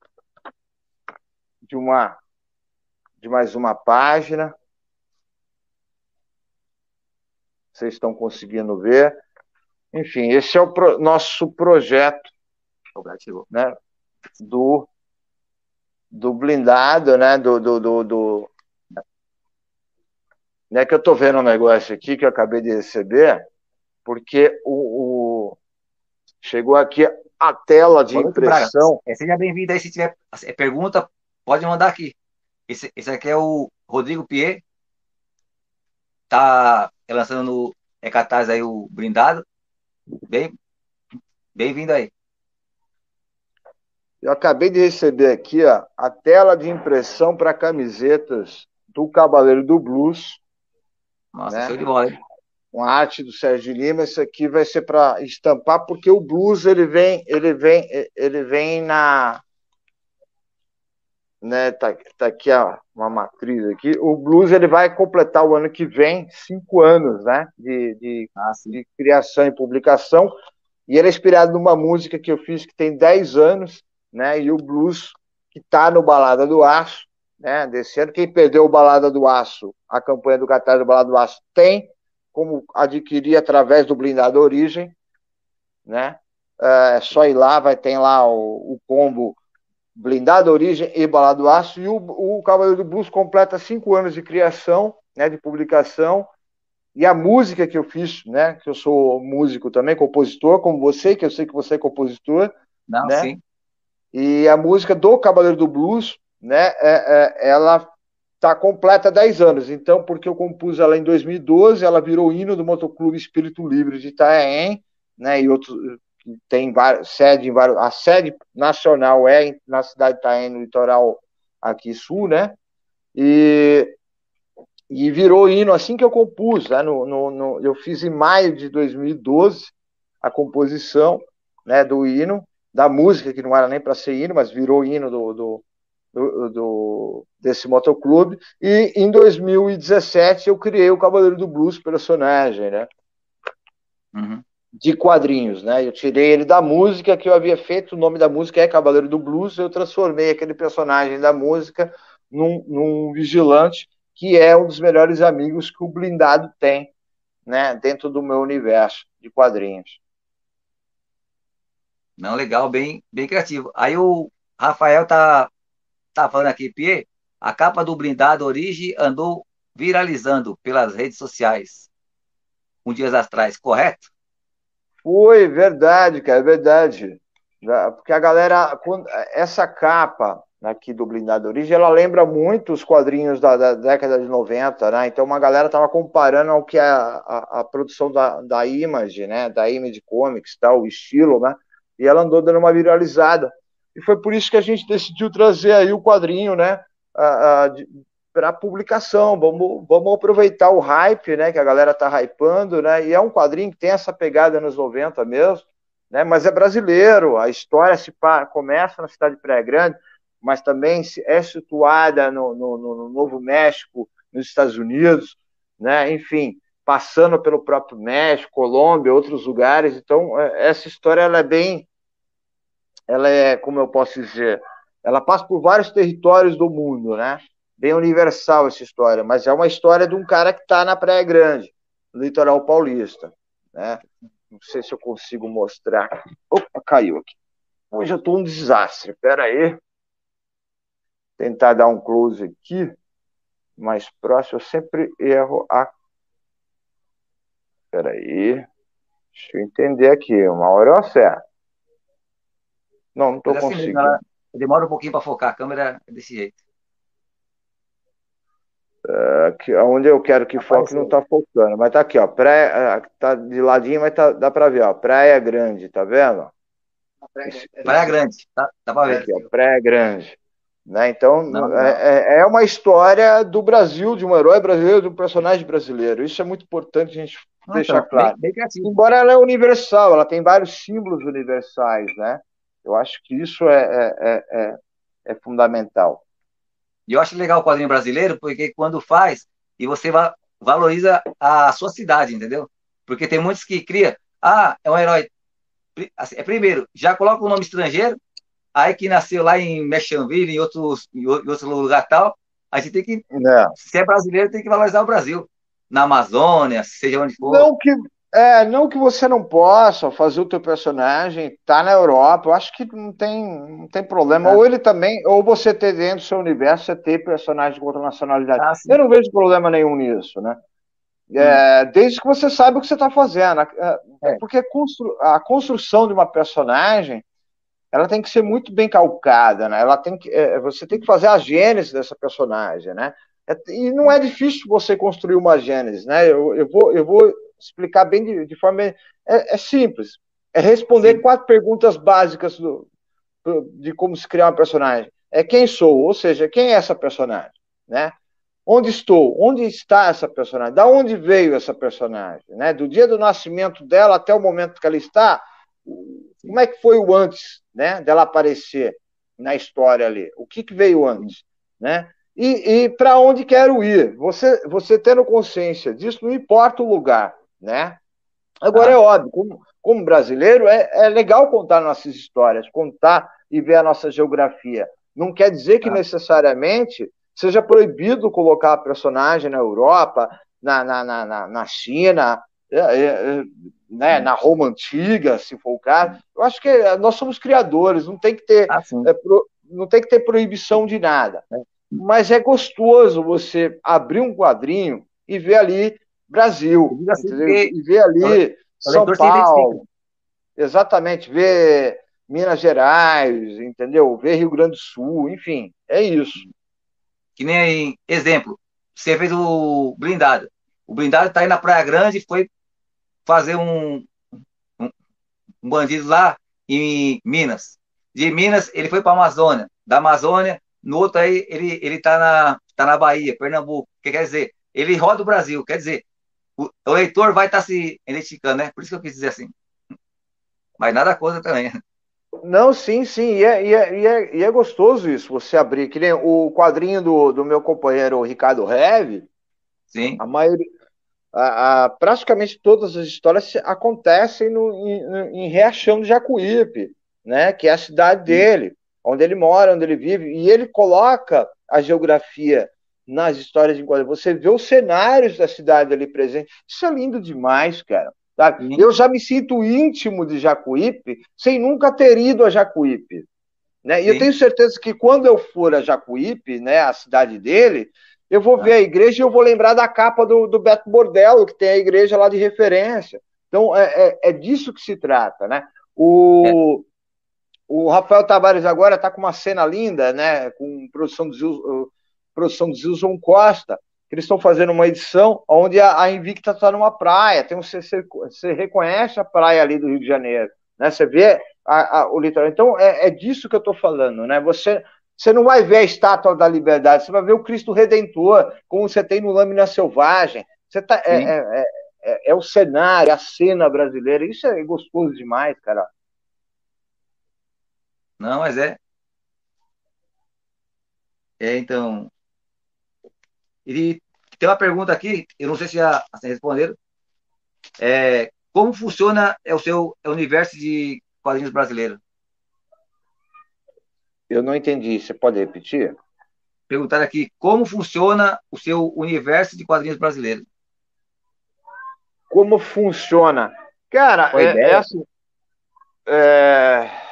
de uma de mais uma página. Vocês estão conseguindo ver. Enfim, esse é o pro, nosso projeto né, do, do blindado, né, do, do, do, do né, que eu estou vendo um negócio aqui que eu acabei de receber, porque o, o chegou aqui a tela de impressão. É, seja bem-vindo aí, se tiver é, pergunta, pode mandar aqui. Esse, esse aqui é o Rodrigo Pierre, tá lançando no é Catarse aí o brindado. Bem, bem-vindo aí. Eu acabei de receber aqui ó, a tela de impressão para camisetas do Cavaleiro do Blues. Nossa, né? show de bola, hein? Com a arte do Sérgio Lima, isso aqui vai ser para estampar, porque o blues ele vem, ele vem, ele vem na, né? Tá, tá aqui ó, uma matriz aqui. O blues ele vai completar o ano que vem cinco anos, né? De, de, ah, de criação e publicação. E ele é inspirado numa música que eu fiz que tem 10 anos, né? E o blues que está no Balada do Aço, né? Desse ano. Quem perdeu o Balada do Aço, a campanha do Catar do Balada do Aço, tem como adquirir através do Blindado Origem, né? É só ir lá, vai ter lá o, o combo Blindado Origem e Balada do Aço. E o, o Cavaleiro do Blues completa cinco anos de criação, né? De publicação. E a música que eu fiz, né? Que eu sou músico também, compositor, como você, que eu sei que você é compositor. Não, né? sim. E a música do Cavaleiro do Blues, né, é, é, ela está completa há 10 anos. Então, porque eu compus ela em 2012, ela virou hino do Motoclube Espírito Livre de Itaém, né, e outros tem vários, sede em vários, a sede nacional é na cidade de Itaém, no litoral aqui sul, né? E, e virou hino assim que eu compus, né? No, no, no, eu fiz em maio de 2012 a composição, né, do hino da música, que não era nem para ser hino, mas virou hino do, do, do, do, desse motoclube. E em 2017 eu criei o Cavaleiro do Blues personagem, né? Uhum. De quadrinhos, né? Eu tirei ele da música que eu havia feito, o nome da música é Cavaleiro do Blues, eu transformei aquele personagem da música num, num vigilante que é um dos melhores amigos que o blindado tem, né? Dentro do meu universo de quadrinhos. Não, legal, bem, bem criativo. Aí o Rafael tá, tá falando aqui, Pierre, a capa do blindado Origem andou viralizando pelas redes sociais um dias atrás, correto? Foi, verdade, cara, é verdade. Porque a galera, essa capa aqui do Blindado Origem, ela lembra muito os quadrinhos da, da década de 90, né? Então uma galera tava comparando ao que é a, a, a produção da, da Image, né? Da Image Comics, tal, o estilo, né? e ela andou dando uma viralizada. E foi por isso que a gente decidiu trazer aí o quadrinho, né, para publicação. Vamos, vamos aproveitar o hype, né, que a galera tá hypando, né, e é um quadrinho que tem essa pegada nos 90 mesmo, né, mas é brasileiro. A história se começa na cidade de Praia Grande, mas também é situada no, no, no Novo México, nos Estados Unidos, né, enfim passando pelo próprio México, Colômbia, outros lugares. Então, é, essa história ela é bem, ela é, como eu posso dizer, ela passa por vários territórios do mundo, né? Bem universal essa história, mas é uma história de um cara que está na Praia Grande, no litoral paulista, né? Não sei se eu consigo mostrar. Opa, caiu aqui. Hoje eu estou um desastre. Espera aí. Tentar dar um close aqui mais próximo. Eu sempre erro a Espera aí. Deixa eu entender aqui. Uma hora eu acerto. Não, não estou assim, conseguindo. Demora um pouquinho para focar. A câmera é desse jeito. É, onde eu quero que foque não está focando. Mas tá aqui, ó. Praia, é, tá de ladinho, mas tá, dá para ver, ó. Praia Grande, tá vendo? Praia, Grande, tá, dá para ver. Aqui, ó, Praia Grande. Né? Então, não, não. É, é, é uma história do Brasil, de um herói brasileiro, de um personagem brasileiro. Isso é muito importante a gente deixar então, claro. Bem, bem Embora ela é universal, ela tem vários símbolos universais, né? Eu acho que isso é, é, é, é, é fundamental. E eu acho legal o quadrinho brasileiro, porque quando faz, e você va valoriza a sua cidade, entendeu? Porque tem muitos que cria, ah, é um herói. Assim, é primeiro, já coloca o nome estrangeiro, aí que nasceu lá em Mechanville, em outros, em outro lugar tal, a gente tem que, é. se é brasileiro, tem que valorizar o Brasil. Na Amazônia, seja onde for. Não que, é, não que você não possa fazer o teu personagem, tá na Europa, eu acho que não tem, não tem problema. É. Ou ele também, ou você ter dentro do seu universo, você ter personagem com outra nacionalidade. Ah, eu não vejo problema nenhum nisso, né? É, hum. desde que você saiba o que você está fazendo. É, é. Porque a construção de uma personagem ela tem que ser muito bem calcada, né? Ela tem que, é, você tem que fazer a gênese dessa personagem, né? É, e não é difícil você construir uma gênese, né? Eu, eu, vou, eu vou explicar bem de, de forma. É, é, simples. É responder Sim. quatro perguntas básicas do, de como se criar um personagem. É quem sou, ou seja, quem é essa personagem, né? Onde estou? Onde está essa personagem? Da onde veio essa personagem? Né? Do dia do nascimento dela até o momento que ela está, como é que foi o antes, né, dela aparecer na história ali? O que, que veio antes, né? E, e para onde quero ir? Você, você tendo consciência disso, não importa o lugar, né? Agora ah. é óbvio, como, como brasileiro, é, é legal contar nossas histórias, contar e ver a nossa geografia. Não quer dizer que ah. necessariamente seja proibido colocar a personagem na Europa, na, na, na, na China, é, é, é, né, na Roma antiga, se for o caso. Eu acho que nós somos criadores, não tem que ter, ah, é, pro, não tem que ter proibição de nada. Né? Mas é gostoso você abrir um quadrinho e ver ali Brasil, assim, e ver ali São Paulo, exatamente, ver Minas Gerais, entendeu? Ver Rio Grande do Sul, enfim, é isso. Que nem exemplo, você fez o blindado. O blindado está aí na Praia Grande, foi fazer um, um, um bandido lá em Minas. De Minas, ele foi para a Amazônia. Da Amazônia, no outro aí, ele, ele tá, na, tá na Bahia, Pernambuco. O que quer dizer? Ele roda o Brasil. Quer dizer, o, o leitor vai estar tá se identificando, né? Por isso que eu quis dizer assim. Mas nada contra também. Não, sim, sim, e é, e é, e é, e é gostoso isso, você abrir, que nem o quadrinho do, do meu companheiro Ricardo Reve, sim. a maioria, a, a, praticamente todas as histórias acontecem no, em, em Riachão do Jacuípe, né, que é a cidade dele, onde ele mora, onde ele vive, e ele coloca a geografia nas histórias de quadrinhos. Você vê os cenários da cidade ali presente. Isso é lindo demais, cara. Sabe? Eu já me sinto íntimo de Jacuípe sem nunca ter ido a Jacuípe. Né? E eu tenho certeza que quando eu for a Jacuípe, né, a cidade dele, eu vou ver a igreja e eu vou lembrar da capa do, do Beto Bordello, que tem a igreja lá de referência. Então, é, é, é disso que se trata, né? O, o Rafael Tavares agora está com uma cena linda, né? Com produção do, produção do Zilson Costa, que eles estão fazendo uma edição onde a, a Invicta está numa praia. Tem um, você, você reconhece a praia ali do Rio de Janeiro, né? Você vê a, a, o litoral. Então, é, é disso que eu estou falando, né? Você você não vai ver a estátua da liberdade, você vai ver o Cristo Redentor, como você tem no Lâmina Selvagem. Você tá, é, é, é, é, o cenário, a cena brasileira. Isso é gostoso demais, cara. Não, mas é. É, então. E tem uma pergunta aqui, eu não sei se já assim, responderam. É, como funciona é o seu universo de quadrinhos brasileiros? Eu não entendi. Você pode repetir? Perguntar aqui como funciona o seu universo de quadrinhos brasileiros. Como funciona? Cara, é, é, assim. É...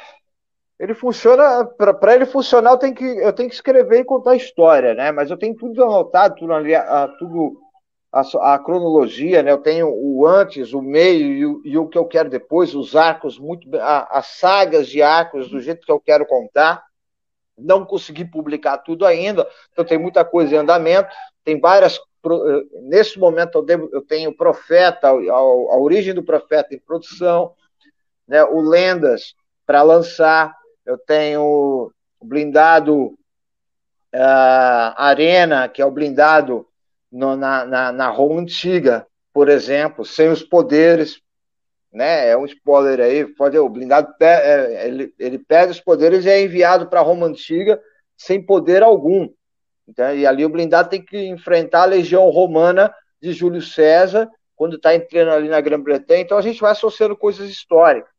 Ele funciona. Para ele funcionar, eu tenho, que, eu tenho que escrever e contar a história, né? Mas eu tenho tudo anotado, tudo ali, a, tudo a, a, cronologia, né? Eu tenho o antes, o meio e o, e o que eu quero depois, os arcos muito, a, as sagas de arcos do jeito que eu quero contar não consegui publicar tudo ainda, então tem muita coisa em andamento, tem várias. Eh, nesse momento eu, devo, eu tenho o Profeta, a, a, origem do Profeta em produção, né, o Lendas para lançar, eu tenho o blindado uh, Arena, que é o blindado no, na, na, na Roma Antiga, por exemplo, sem os poderes, né? É um spoiler aí, pode o blindado é, ele, ele perde os poderes e é enviado para Roma antiga sem poder algum. Então, e ali o blindado tem que enfrentar a legião romana de Júlio César quando está entrando ali na Grã-Bretanha. Então a gente vai associando coisas históricas.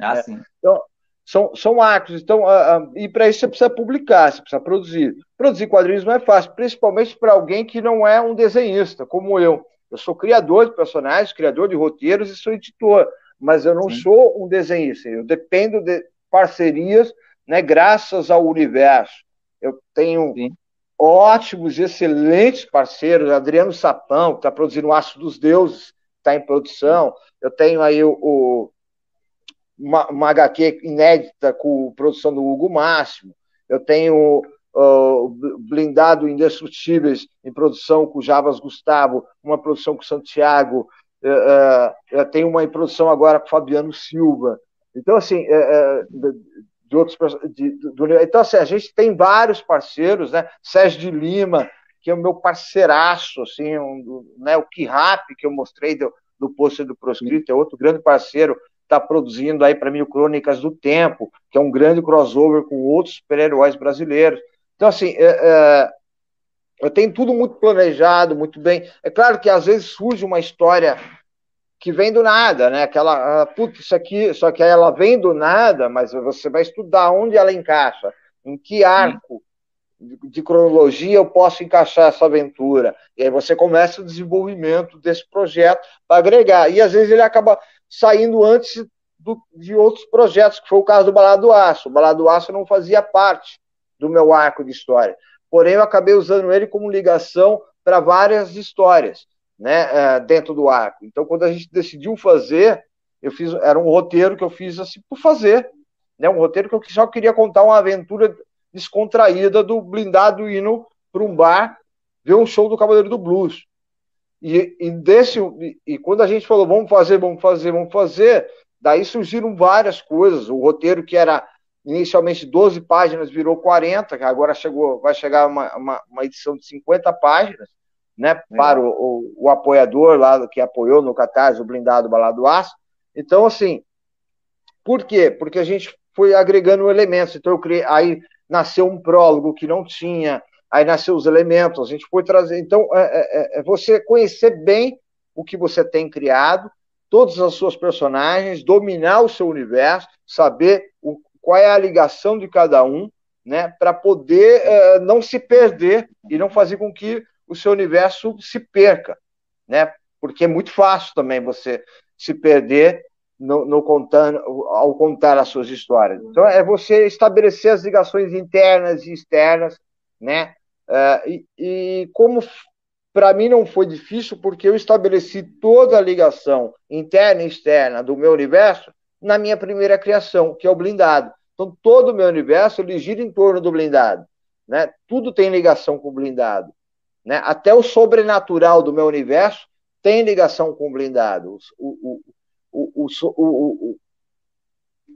Ah, né? sim. Então, são, são arcos. Então, uh, uh, e para isso você precisa publicar, você precisa produzir. Produzir quadrinhos não é fácil, principalmente para alguém que não é um desenhista, como eu. Eu sou criador de personagens, criador de roteiros e sou editor, mas eu não Sim. sou um desenhista. Eu dependo de parcerias, né, graças ao universo. Eu tenho Sim. ótimos, excelentes parceiros. Adriano Sapão, que está produzindo o Aço dos Deuses, está em produção. Eu tenho aí o, o uma, uma HQ inédita com produção do Hugo Máximo. Eu tenho uh, Blindado Indestrutíveis em produção com Javas Gustavo, uma produção com Santiago. Uh, eu tenho uma em produção agora com Fabiano Silva. Então, assim, de, de outros. De, do, então, assim, a gente tem vários parceiros, né? Sérgio de Lima, que é o meu parceiraço, assim, um, né? o Kirap, que eu mostrei do, do pôster do Proscrito, é outro grande parceiro está produzindo aí para mim o Crônicas do Tempo, que é um grande crossover com outros super-heróis brasileiros. Então, assim, é, é, eu tenho tudo muito planejado, muito bem. É claro que às vezes surge uma história que vem do nada, né? Aquela, ah, putz, isso aqui, só que ela vem do nada, mas você vai estudar onde ela encaixa, em que arco de, de cronologia eu posso encaixar essa aventura. E aí você começa o desenvolvimento desse projeto para agregar. E às vezes ele acaba saindo antes do, de outros projetos, que foi o caso do Balado do Aço. O Balado do Aço não fazia parte do meu arco de história. Porém, eu acabei usando ele como ligação para várias histórias né, é, dentro do arco. Então, quando a gente decidiu fazer, eu fiz, era um roteiro que eu fiz assim por fazer. Né, um roteiro que eu só queria contar uma aventura descontraída do blindado indo para um bar ver um show do Cavaleiro do Blues. E, e, desse, e, e, quando a gente falou, vamos fazer, vamos fazer, vamos fazer, daí surgiram várias coisas. O roteiro que era inicialmente 12 páginas virou 40, que agora chegou, vai chegar uma, uma, uma edição de 50 páginas, né, é. para o, o, o, apoiador lá que apoiou no Catarse, o blindado Balado Aço. Então, assim, por quê? Porque a gente foi agregando elementos. Então, eu criei, aí nasceu um prólogo que não tinha, aí nasceu os elementos, a gente foi trazer. Então, é, é, é, é você conhecer bem o que você tem criado, todas as suas personagens, dominar o seu universo, saber o, qual é a ligação de cada um, né, para poder é, não se perder e não fazer com que o seu universo se perca, né? Porque é muito fácil também você se perder no, no contando, ao contar as suas histórias. Então é você estabelecer as ligações internas e externas, né? Uh, e, e como para mim não foi difícil, porque eu estabeleci toda a ligação interna e externa do meu universo na minha primeira criação, que é o blindado. Então todo o meu universo ele gira em torno do blindado, né? Tudo tem ligação com o blindado, né? Até o sobrenatural do meu universo tem ligação com o blindado. O, o, o,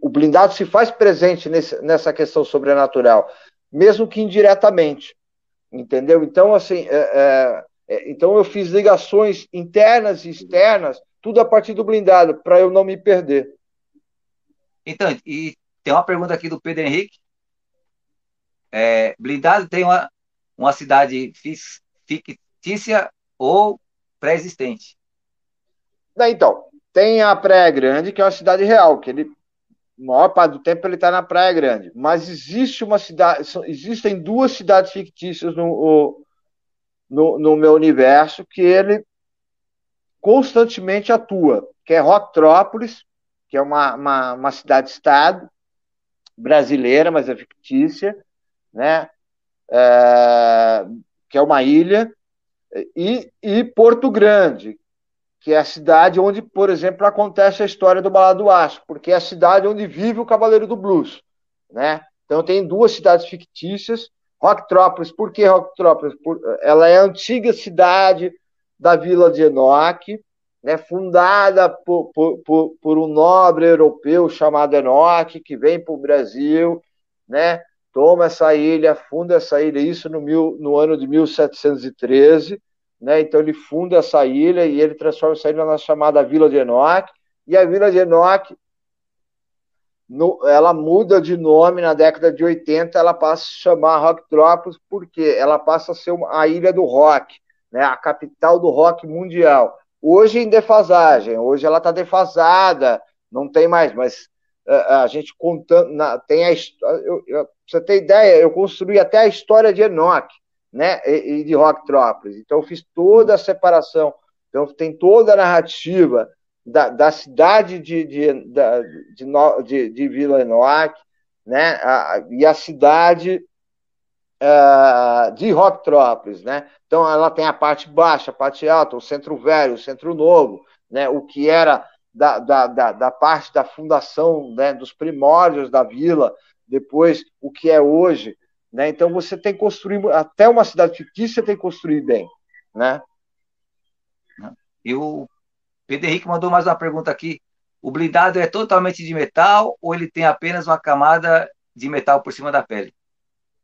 o, blindado se faz presente nesse, nessa questão sobrenatural, mesmo que indiretamente, entendeu? Então, assim, é, é, é então eu fiz ligações internas e externas, tudo a partir do blindado, para eu não me perder. Então, e tem uma pergunta aqui do Pedro Henrique. É, blindado tem uma, uma cidade fictícia ou pré-existente? Então, tem a Praia Grande, que é uma cidade real, que ele, maior parte do tempo ele está na Praia Grande. Mas existe uma cidade, existem duas cidades fictícias no, no, no meu universo que ele constantemente atua, que é Rocktrópolis, que é uma, uma, uma cidade-estado brasileira, mas é fictícia, né? É, que é uma ilha, e, e Porto Grande, que é a cidade onde, por exemplo, acontece a história do Balado do Aço, porque é a cidade onde vive o Cavaleiro do Blues, né? Então tem duas cidades fictícias, Rocktrópolis, por que Rocktrópolis? Por, ela é a antiga cidade da Vila de Enoch, né, fundada por, por, por, um nobre europeu chamado Enoch, que vem para o Brasil, né, toma essa ilha, funda essa ilha, isso no, mil, no ano de 1713, né? Então ele funda essa ilha e ele transforma essa ilha na chamada Vila de Enoch, e a Vila de Enoch no, ela muda de nome na década de 80, ela passa a se chamar Rocktrópolis, porque ela passa a ser uma, a ilha do rock, né, a capital do rock mundial. Hoje em defasagem, hoje ela está defasada, não tem mais, mas a gente contando, na, tem a história, você ter ideia, eu construí até a história de Enoch, né, e, de Rocktrópolis, então eu fiz toda a separação, então tem toda a narrativa, da, da cidade de, de, de, de, de Vila Enoch, né, a, e a cidade uh, de Rocktrópolis, né? Então ela tem a parte baixa, a parte alta, o centro velho, o centro novo, né? O que era da, da, da, da parte da fundação, né? Dos primórdios da vila, depois o que é hoje, né? Então você tem que construir até uma cidade fictícia tem que construir bem, né? E o Pedro Henrique mandou mais uma pergunta aqui. O blindado é totalmente de metal ou ele tem apenas uma camada de metal por cima da pele?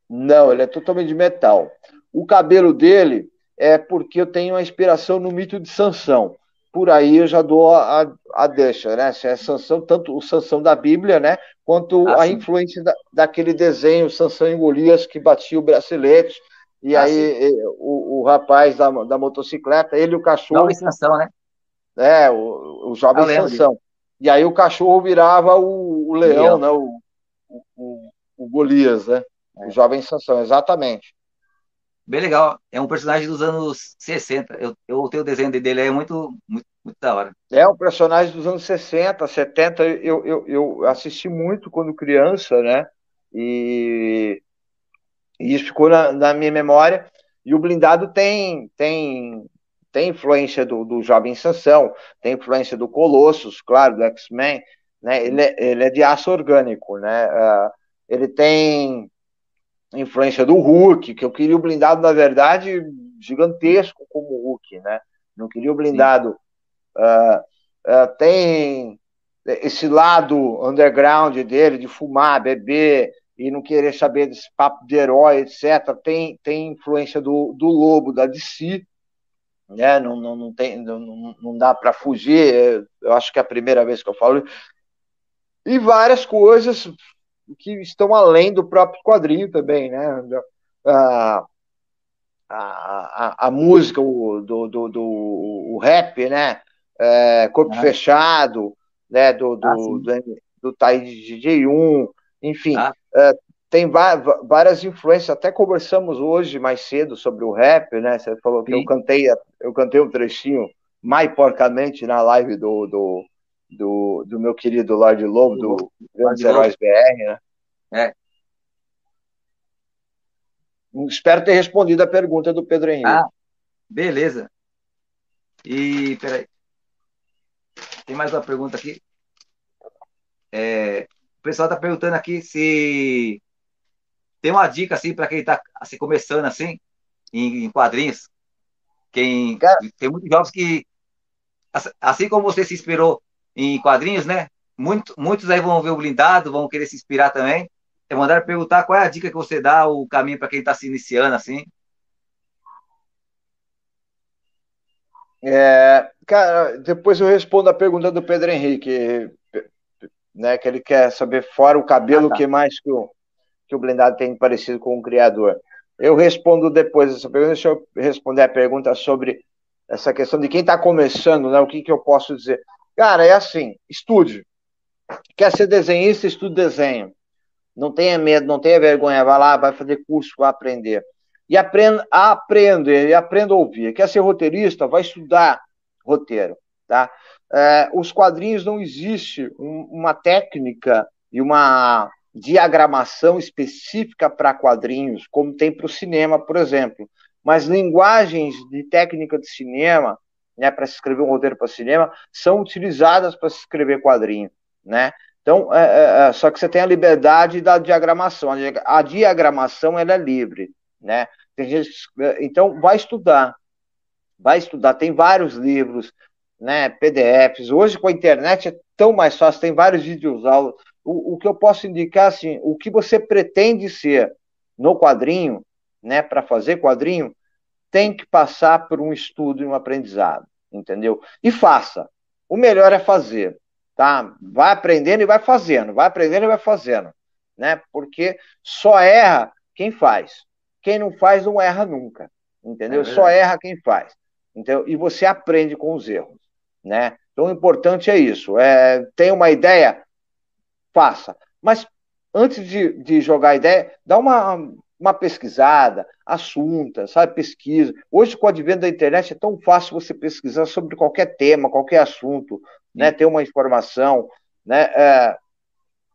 Não, ele é totalmente de metal. O cabelo dele é porque eu tenho uma inspiração no mito de Sansão. Por aí eu já dou a, a deixa, né? É Sansão, tanto o Sansão da Bíblia, né? Quanto ah, a influência da, daquele desenho Sansão e Golias que batia o bracelete. E ah, aí o, o, rapaz da, da motocicleta, ele e o cachorro. Não, Sansão, né? É, o, o jovem Sansão. E aí o cachorro virava o, o leão, leão, né? O, o, o Golias, né? É. O jovem Sansão, exatamente. Bem legal. É um personagem dos anos 60. Eu, eu tenho o desenho dele, é muito, muito, muito da hora. É um personagem dos anos 60, 70. Eu, eu, eu assisti muito quando criança, né? E, e isso ficou na, na minha memória. E o blindado tem, tem tem influência do, do Jovem Sansão, tem influência do Colossus, claro, do X-Men, né? Ele é, ele é de aço orgânico, né? Uh, ele tem influência do Hulk, que eu queria o blindado, na verdade, gigantesco como o Hulk, né? Não queria o blindado. Uh, uh, tem esse lado underground dele, de fumar, beber e não querer saber desse papo de herói, etc. Tem, tem influência do, do Lobo, da DC, né? não, não, não, tem, não, não dá para fugir, eu acho que é a primeira vez que eu falo, e várias coisas que estão além do próprio quadrinho também, né? A, a, a, música, o, do, do, do o rap, né? É, Corpo ah. Fechado, né? Do, do, ah, do, do DJ1, enfim, ah. é, tem várias influências, até conversamos hoje mais cedo sobre o rap, né? Você falou que Sim. eu cantei, eu cantei um trechinho mais porcamente na live do, do, do, do meu querido Lorde Lobo, do Grandes Heróis BR, né? É. Espero ter respondido a pergunta do Pedro Henrique. Ah, beleza. E, peraí. Tem mais uma pergunta aqui. É, o pessoal está perguntando aqui se tem uma dica assim para quem está assim, começando assim em, em quadrinhos. Quem Cara... tem muitos jovens que assim como você se inspirou em quadrinhos, né? Muito, muitos aí vão ver o blindado, vão querer se inspirar também. É mandar perguntar qual é a dica que você dá, o caminho para quem está se iniciando assim. É, cara, depois eu respondo a pergunta do Pedro Henrique, né? Que ele quer saber fora o cabelo, o ah, tá. que mais que o que o blindado tem parecido com o criador? Eu respondo depois essa pergunta. Deixa eu responder a pergunta sobre essa questão de quem está começando, né? O que, que eu posso dizer? Cara, é assim: estude. Quer ser desenhista, estude desenho. Não tenha medo, não tenha vergonha. Vai lá, vai fazer curso, vai aprender. E aprenda a e aprenda a ouvir. Quer ser roteirista? Vai estudar roteiro. Tá? É, os quadrinhos não existe um, uma técnica e uma diagramação específica para quadrinhos, como tem para o cinema, por exemplo. Mas linguagens de técnica de cinema, né, para se escrever um roteiro para cinema, são utilizadas para se escrever quadrinho, né? Então, é, é, é, só que você tem a liberdade da diagramação. A diagramação ela é livre, né? Gente, é, então, vai estudar, vai estudar. Tem vários livros, né? PDFs. Hoje com a internet é tão mais fácil. Tem vários vídeos aulas o, o que eu posso indicar, assim, o que você pretende ser no quadrinho, né, para fazer quadrinho, tem que passar por um estudo e um aprendizado, entendeu? E faça. O melhor é fazer, tá? Vai aprendendo e vai fazendo, vai aprendendo e vai fazendo, né? Porque só erra quem faz. Quem não faz não erra nunca, entendeu? É só erra quem faz. Entendeu? E você aprende com os erros, né? Então o importante é isso. É, tem uma ideia, faça. Mas antes de, de jogar a ideia, dá uma, uma pesquisada, assunta, sabe, pesquisa. Hoje, com o advento da internet, é tão fácil você pesquisar sobre qualquer tema, qualquer assunto, né, ter uma informação, né, é,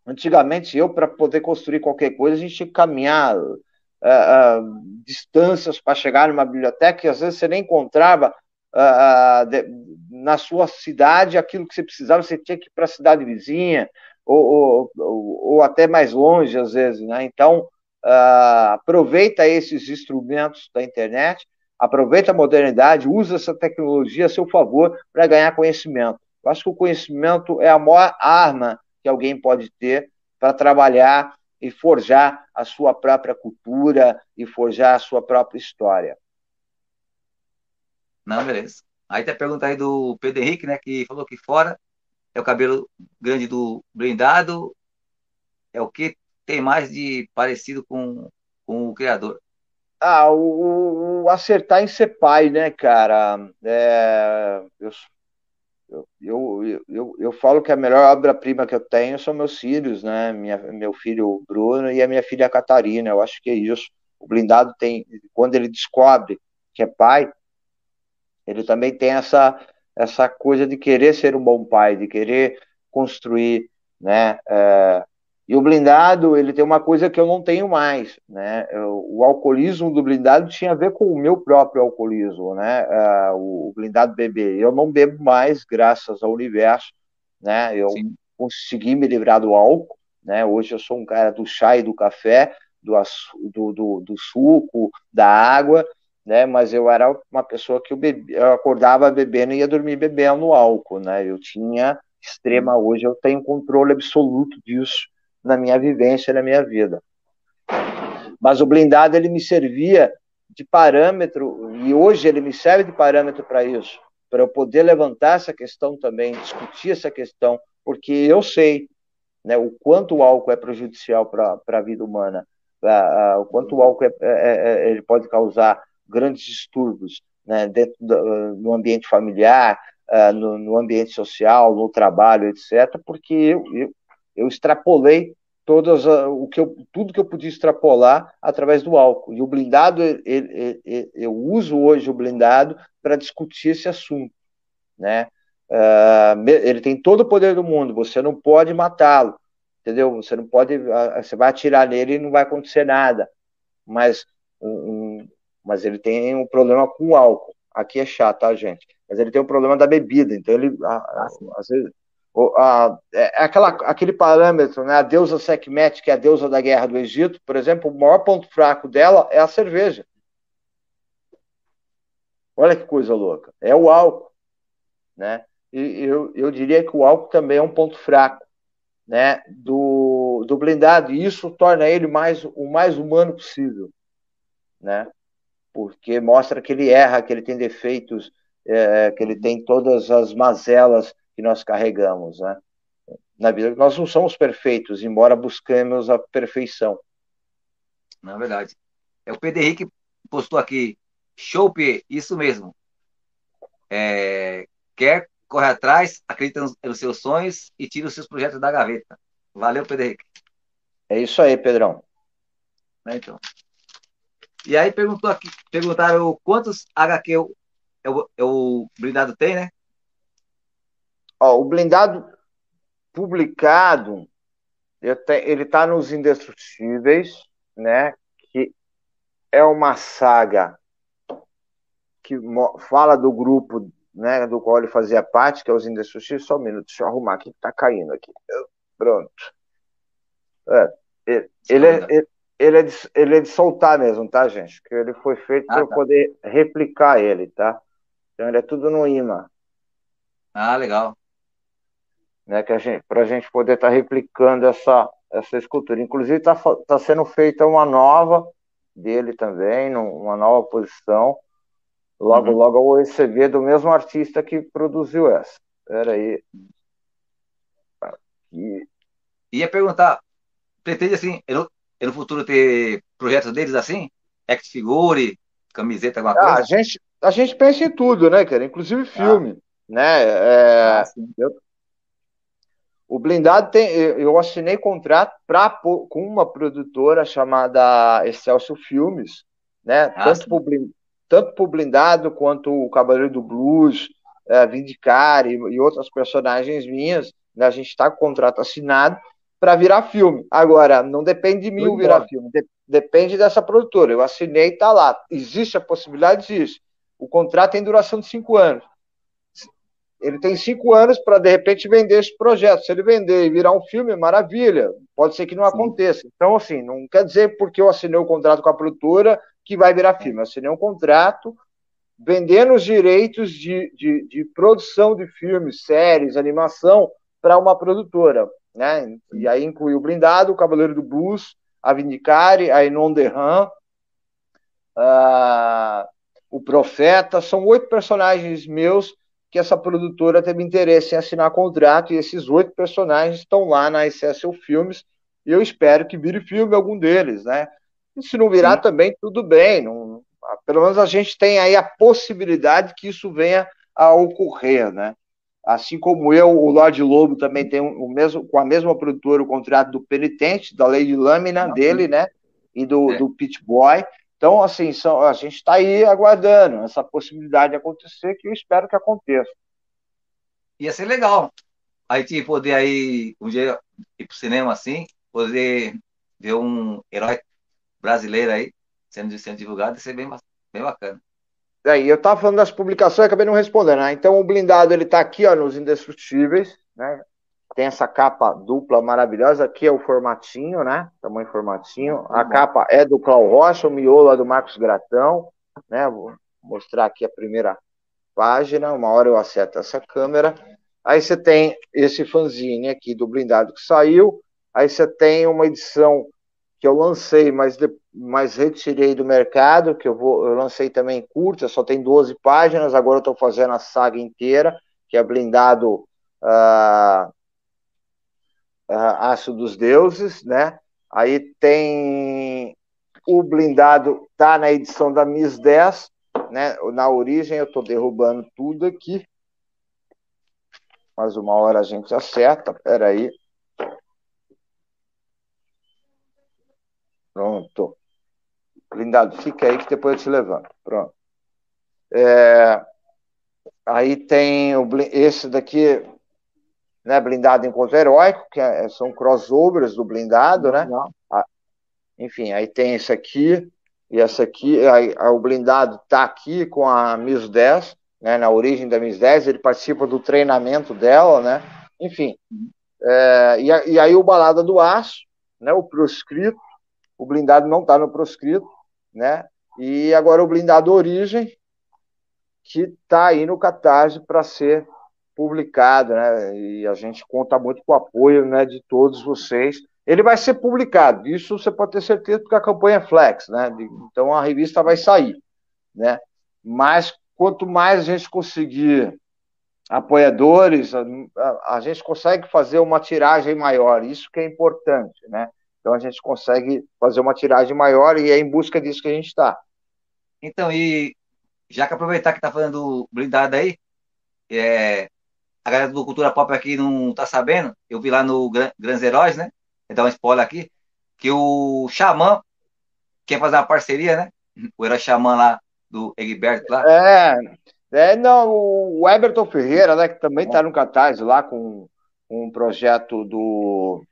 antigamente, eu, para poder construir qualquer coisa, a gente tinha que caminhar uh, uh, distâncias para chegar numa biblioteca, e às vezes você nem encontrava uh, de, na sua cidade aquilo que você precisava, você tinha que ir para a cidade vizinha, ou, ou, ou, até mais longe, às vezes, né? Então, uh, aproveita esses instrumentos da internet, aproveita a modernidade, usa essa tecnologia a seu favor para ganhar conhecimento. Eu acho que o conhecimento é a maior arma que alguém pode ter para trabalhar e forjar a sua própria cultura e forjar a sua própria história. Não, beleza. Aí tem a pergunta aí do Pedro Henrique, né, que falou que fora é o cabelo grande do blindado, é o que tem mais de parecido com, com o criador? Ah, o, o acertar em ser pai, né, cara? É, eu, eu, eu, eu, falo que a melhor obra-prima que eu tenho são meus filhos, né? Minha, meu filho Bruno e a minha filha Catarina. Eu acho que é isso. O blindado tem, quando ele descobre que é pai, ele também tem essa, essa coisa de querer ser um bom pai, de querer construir, né? É, e o blindado, ele tem uma coisa que eu não tenho mais, né? O alcoolismo do blindado tinha a ver com o meu próprio alcoolismo, né? Uh, o blindado bebê. Eu não bebo mais, graças ao universo, né? Eu Sim. consegui me livrar do álcool, né? Hoje eu sou um cara do chá e do café, do, do, do, do suco, da água, né? Mas eu era uma pessoa que eu, bebe, eu acordava bebendo e ia dormir bebendo álcool, né? Eu tinha extrema, hoje eu tenho controle absoluto disso, na minha vivência, na minha vida. Mas o blindado ele me servia de parâmetro e hoje ele me serve de parâmetro para isso, para eu poder levantar essa questão também, discutir essa questão, porque eu sei né, o quanto o álcool é prejudicial para a vida humana, o quanto o álcool é, é, é, ele pode causar grandes distúrbios né, dentro do, no ambiente familiar, uh, no, no, ambiente social, no trabalho, etc., porque eu, eu, eu extrapolei todas o que eu, tudo que eu podia extrapolar através do álcool. E o blindado, ele, ele, ele, eu uso hoje o blindado para discutir esse assunto, né? Uh, ele tem todo o poder do mundo. Você não pode matá-lo, entendeu? Você não pode, uh, você vai atirar nele e não vai acontecer nada. Mas, um, mas ele tem um problema com o álcool. Aqui é chato, tá, gente? Mas ele tem um problema da bebida. Então ele, às vezes a, é, é aquela, aquele parâmetro, né? A deusa Sekhmet, que é a deusa da guerra do Egito, por exemplo, o maior ponto fraco dela é a cerveja. Olha que coisa louca. É o álcool, né? E eu, eu diria que o álcool também é um ponto fraco, né? Do, do blindado. E isso torna ele mais o mais humano possível, né? Porque mostra que ele erra, que ele tem defeitos, é, que ele tem todas as mazelas que nós carregamos, né? Na vida, nós não somos perfeitos, embora busquemos a perfeição. Na verdade. É o Pedro Henrique postou aqui, Chope, isso mesmo. É, quer correr atrás, acredita nos, nos, seus sonhos e tira os seus projetos da gaveta. Valeu, Pedro Henrique. É isso aí, Pedrão. É, então. E aí perguntou aqui, perguntaram quantos HQ o, o, o blindado tem, né? Ó, o blindado publicado, ele está nos Indestrutíveis, né? Que é uma saga que fala do grupo né, do qual ele fazia parte, que é os Indestrutíveis. Só um minuto, deixa eu arrumar aqui, que está caindo aqui. Pronto. É, ele, é, ele, ele, é de, ele é de soltar mesmo, tá, gente? Que ele foi feito ah, para tá. poder replicar ele, tá? Então ele é tudo no imã. Ah, legal né, que a gente, para a gente poder estar tá replicando essa, essa escultura. Inclusive está tá sendo feita uma nova dele também, uma nova posição, Logo, uhum. logo o ECV do mesmo artista que produziu essa. Espera aí. Aqui. Ia perguntar, pretende assim, no, no futuro ter projetos deles assim? Act figure, camiseta, alguma ah, coisa? A gente, a gente pensa em tudo, né, cara? Inclusive filme. Ah. Né? É, ah, eu, o blindado tem. Eu assinei contrato pra, com uma produtora chamada Excelsior Filmes, né? Ah, tanto, pro, tanto pro blindado quanto o Cavaleiro do Blues, é, Vindicar e, e outras personagens minhas. Né? A gente está com o contrato assinado para virar filme. Agora, não depende de mim Muito virar bom. filme, de, depende dessa produtora. Eu assinei e está lá. Existe a possibilidade disso. O contrato tem duração de cinco anos ele tem cinco anos para, de repente, vender esse projeto. Se ele vender e virar um filme, maravilha. Pode ser que não Sim. aconteça. Então, assim, não quer dizer porque eu assinei o um contrato com a produtora que vai virar filme. Eu assinei um contrato vendendo os direitos de, de, de produção de filmes, séries, animação para uma produtora. Né? E aí inclui o Blindado, o Cavaleiro do Blues, a Vindicare, a Enon Derram, uh, o Profeta. São oito personagens meus que essa produtora teve interesse em assinar contrato e esses oito personagens estão lá na Excel Filmes e eu espero que vire filme algum deles, né? E se não virar Sim. também, tudo bem. Não, pelo menos a gente tem aí a possibilidade que isso venha a ocorrer, né? Assim como eu, o Lorde Lobo também tem o mesmo, com a mesma produtora o contrato do Penitente, da Lei de Lâmina dele, né? E do, é. do Pit Boy. Então, assim, são, a gente está aí aguardando essa possibilidade de acontecer, que eu espero que aconteça. Ia ser legal. A gente poder aí, um dia, ir para o cinema assim, poder ver um herói brasileiro aí sendo, sendo divulgado, ia ser bem, bem bacana. Aí, eu estava falando das publicações, acabei não respondendo. Né? Então, o blindado ele está aqui ó, nos Indestrutíveis, né? Tem essa capa dupla maravilhosa. Aqui é o formatinho, né? Tamanho formatinho. A capa é do Clau Rocha, o miolo é do Marcos Gratão, né? Vou mostrar aqui a primeira página. Uma hora eu acerto essa câmera. Aí você tem esse fanzine aqui do blindado que saiu. Aí você tem uma edição que eu lancei, mas, de, mas retirei do mercado, que eu, vou, eu lancei também curta, só tem 12 páginas. Agora eu estou fazendo a saga inteira, que é blindado. Uh, Aço dos Deuses, né? Aí tem o blindado, tá na edição da Miss 10, né? Na origem eu estou derrubando tudo aqui. Mas uma hora a gente acerta, peraí. Pronto. Blindado, fica aí que depois eu te levanto. Pronto. É, aí tem o, esse daqui, né, blindado encontro heróico, que é, são crossovers do blindado, né? Ah, enfim, aí tem esse aqui e essa aqui, aí, o blindado tá aqui com a Miss 10, né, na origem da Miss 10, ele participa do treinamento dela, né? Enfim, é, e, e, aí o Balada do Aço, né, o proscrito, o blindado não está no proscrito, né? E agora o blindado Origem, que está aí no Catarse para ser publicado, né? E a gente conta muito com o apoio né, de todos vocês. Ele vai ser publicado, isso você pode ter certeza, porque a campanha é flex, né? Então a revista vai sair, né? Mas quanto mais a gente conseguir apoiadores, a, a, a gente consegue fazer uma tiragem maior, isso que é importante, né? Então a gente consegue fazer uma tiragem maior e é em busca disso que a gente está. Então, e já que aproveitar que está falando blindado aí, é, a galera do Cultura Pop aqui não tá sabendo, eu vi lá no Grandes Heróis, né? Vou dar um spoiler aqui, que o Xamã quer fazer uma parceria, né? O herói Xamã lá, do Egberto lá. É, é, não, o Everton Ferreira, né, que também tá no Catarse lá com um projeto do.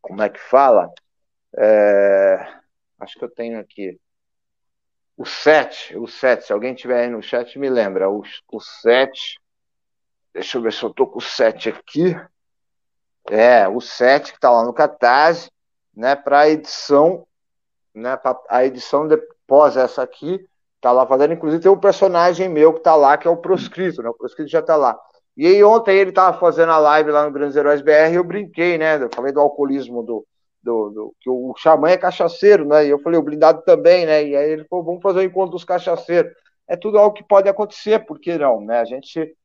Como é que fala? É, acho que eu tenho aqui. O 7, o 7, se alguém tiver aí no chat, me lembra. O, o 7 Deixa eu ver se eu tô com o 7 aqui. É, o 7 que está lá no Catarse, né, para edição, né, pra, a edição depois essa aqui, tá lá fazendo, inclusive tem um personagem meu que tá lá, que é o Proscrito, né, o Proscrito já tá lá. E aí ontem ele tava fazendo a live lá no Grandes Heróis BR eu brinquei, né, eu falei do alcoolismo do, do, do, que o xamã é cachaceiro, né, e eu falei, o blindado também, né, e aí ele falou, vamos fazer o encontro dos cachaceiros. é tudo algo que pode acontecer, por que não? Né? A gente,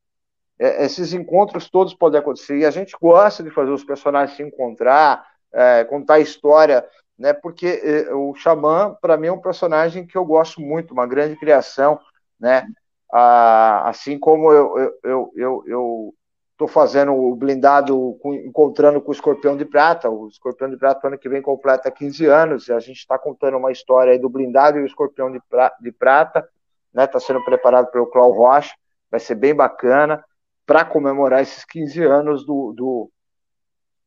é, esses encontros todos podem acontecer, e a gente gosta de fazer os personagens se encontrar, é, contar história, né? porque é, o Xamã, para mim, é um personagem que eu gosto muito, uma grande criação, né? Ah, assim como eu, eu, eu, eu, eu Estou fazendo o blindado, encontrando com o Escorpião de Prata. O Escorpião de Prata, ano que vem, completa 15 anos. E a gente está contando uma história aí do blindado e o Escorpião de, pra, de Prata. Está né? Sendo preparado pelo Clau Rocha. Vai ser bem bacana para comemorar esses 15 anos do, do,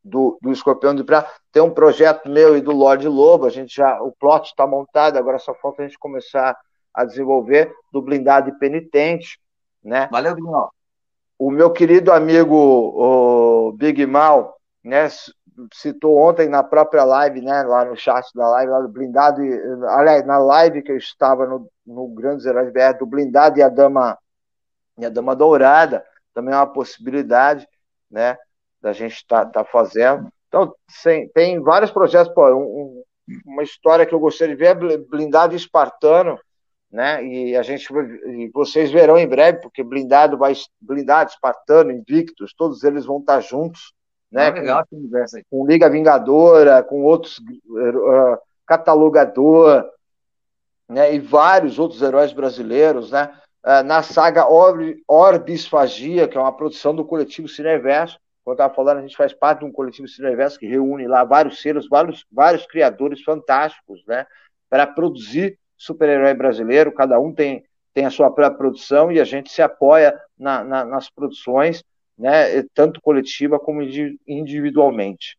do, do, Escorpião de Prata. Tem um projeto meu e do Lorde Lobo. A gente já, o plot está montado, agora só falta a gente começar a desenvolver do blindado e penitente. Né? Valeu, Bruno o meu querido amigo o Big Mal, né, citou ontem na própria live, né, lá no chat da live, lá do blindado, e, aliás, na live que eu estava no, no Grandes Heróis BR, do blindado e a Dama, e a Dama Dourada, também é uma possibilidade, né, da gente estar tá, tá fazendo. Então, tem, tem vários projetos, pô, um, uma história que eu gostaria de ver é blindado espartano, né? E a gente e vocês verão em breve, porque blindado vai blindado, espartano, invictus, todos eles vão estar juntos, né? Ah, legal com, com Liga Vingadora, com outros uh, catalogador, né? E vários outros heróis brasileiros, né? Uh, na saga Orb, Orbisfagia, que é uma produção do coletivo Cineverso, como eu estava falando, a gente faz parte de um coletivo Cineverso que reúne lá vários seres, vários, vários criadores fantásticos, né? Para produzir super-herói brasileiro, cada um tem, tem a sua própria produção e a gente se apoia na, na, nas produções, né, tanto coletiva como individualmente.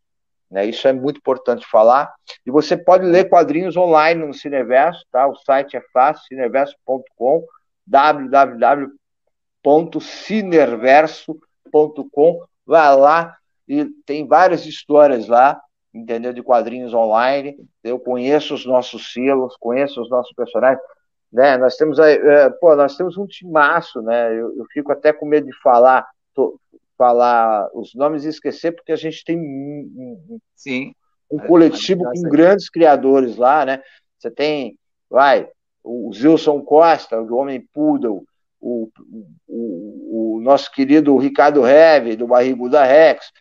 Né, isso é muito importante falar. E você pode ler quadrinhos online no Cineverso, tá? o site é fácil, cineverso.com, www.cineverso.com, vai lá e tem várias histórias lá, entendeu? De quadrinhos online. Eu conheço os nossos selos, conheço os nossos personagens. Né? Nós temos aí, é, pô, nós temos um timaço, né? Eu, eu fico até com medo de falar, tô, falar os nomes e esquecer, porque a gente tem um, Sim. um coletivo com grandes criadores lá, né? Você tem, vai, o Zilson Costa, o Homem Poodle, o, o, o, nosso querido Ricardo Heve, do Barriguda Rex,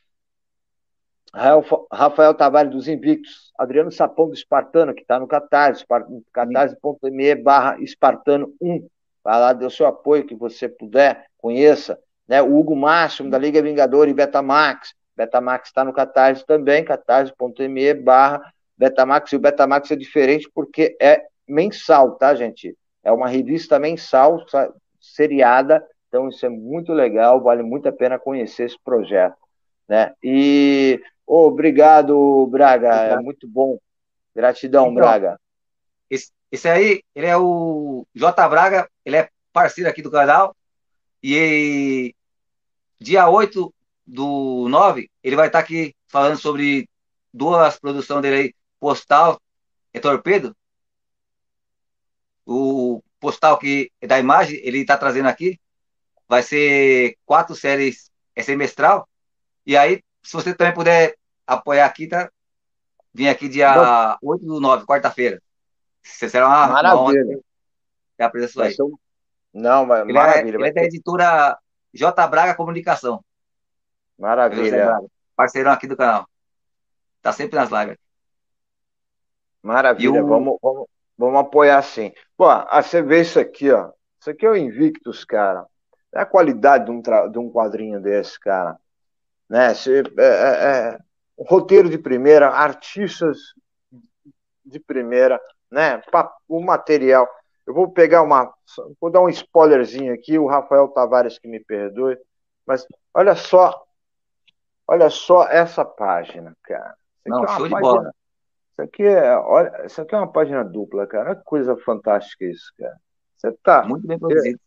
Rafael Tavares dos Invictos, Adriano Sapão do Espartano, que está no Catarse, catarse.me barra Espartano 1. Vai lá, dê o seu apoio que você puder, conheça. Né? O Hugo Máximo, da Liga Vingador e Betamax. Betamax está no Catarse também, catarse.me barra Betamax. E o Betamax é diferente porque é mensal, tá, gente? É uma revista mensal, seriada, então isso é muito legal, vale muito a pena conhecer esse projeto. Né? E Oh, obrigado, Braga. É muito bom. Gratidão, então, Braga. Esse, esse, aí, ele é o J. Braga, ele é parceiro aqui do canal. E dia 8 do 9, ele vai estar aqui falando sobre duas produções dele aí, Postal e Torpedo. O postal que é da imagem, ele está trazendo aqui. Vai ser quatro séries é semestral. E aí, se você também puder apoiar aqui, tá? Vim aqui dia Bom, 8 do 9, quarta-feira. Você será uma, maravilha. Uma honra a presença aí. Não, mas ele maravilha. É, ele é da editora J. Braga Comunicação. Maravilha. Parceirão aqui do canal. Tá sempre nas lives. Maravilha, o... vamos, vamos, vamos apoiar sim. Pô, ah, você vê isso aqui, ó. Isso aqui é o Invictus, cara. É a qualidade de um, tra... de um quadrinho desse, cara. Né? Você, é, é, é roteiro de primeira, artistas de primeira, né? O material. Eu vou pegar uma. Vou dar um spoilerzinho aqui, o Rafael Tavares que me perdoe, mas olha só. Olha só essa página, cara. Não, é show página, de bola. Isso aqui, é, olha, isso aqui é uma página dupla, cara. Olha que coisa fantástica isso, cara. Você tá. Muito bem produzido.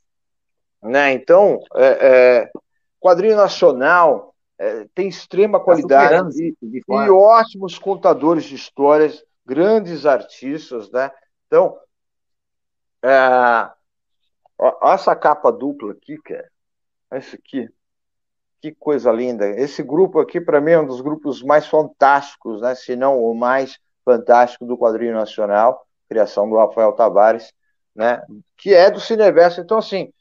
É, né? Então, é, é, quadrinho nacional, é, tem extrema tá qualidade e, e, ótimos contadores de histórias, grandes artistas, né? Então, é, ó, essa capa dupla aqui, cara. Essa aqui. Que coisa linda. Esse grupo aqui, para mim, é um dos grupos mais fantásticos, né? se não o mais fantástico do quadrinho nacional, criação do Rafael Tavares, né? que é do Cineverso. Então, assim,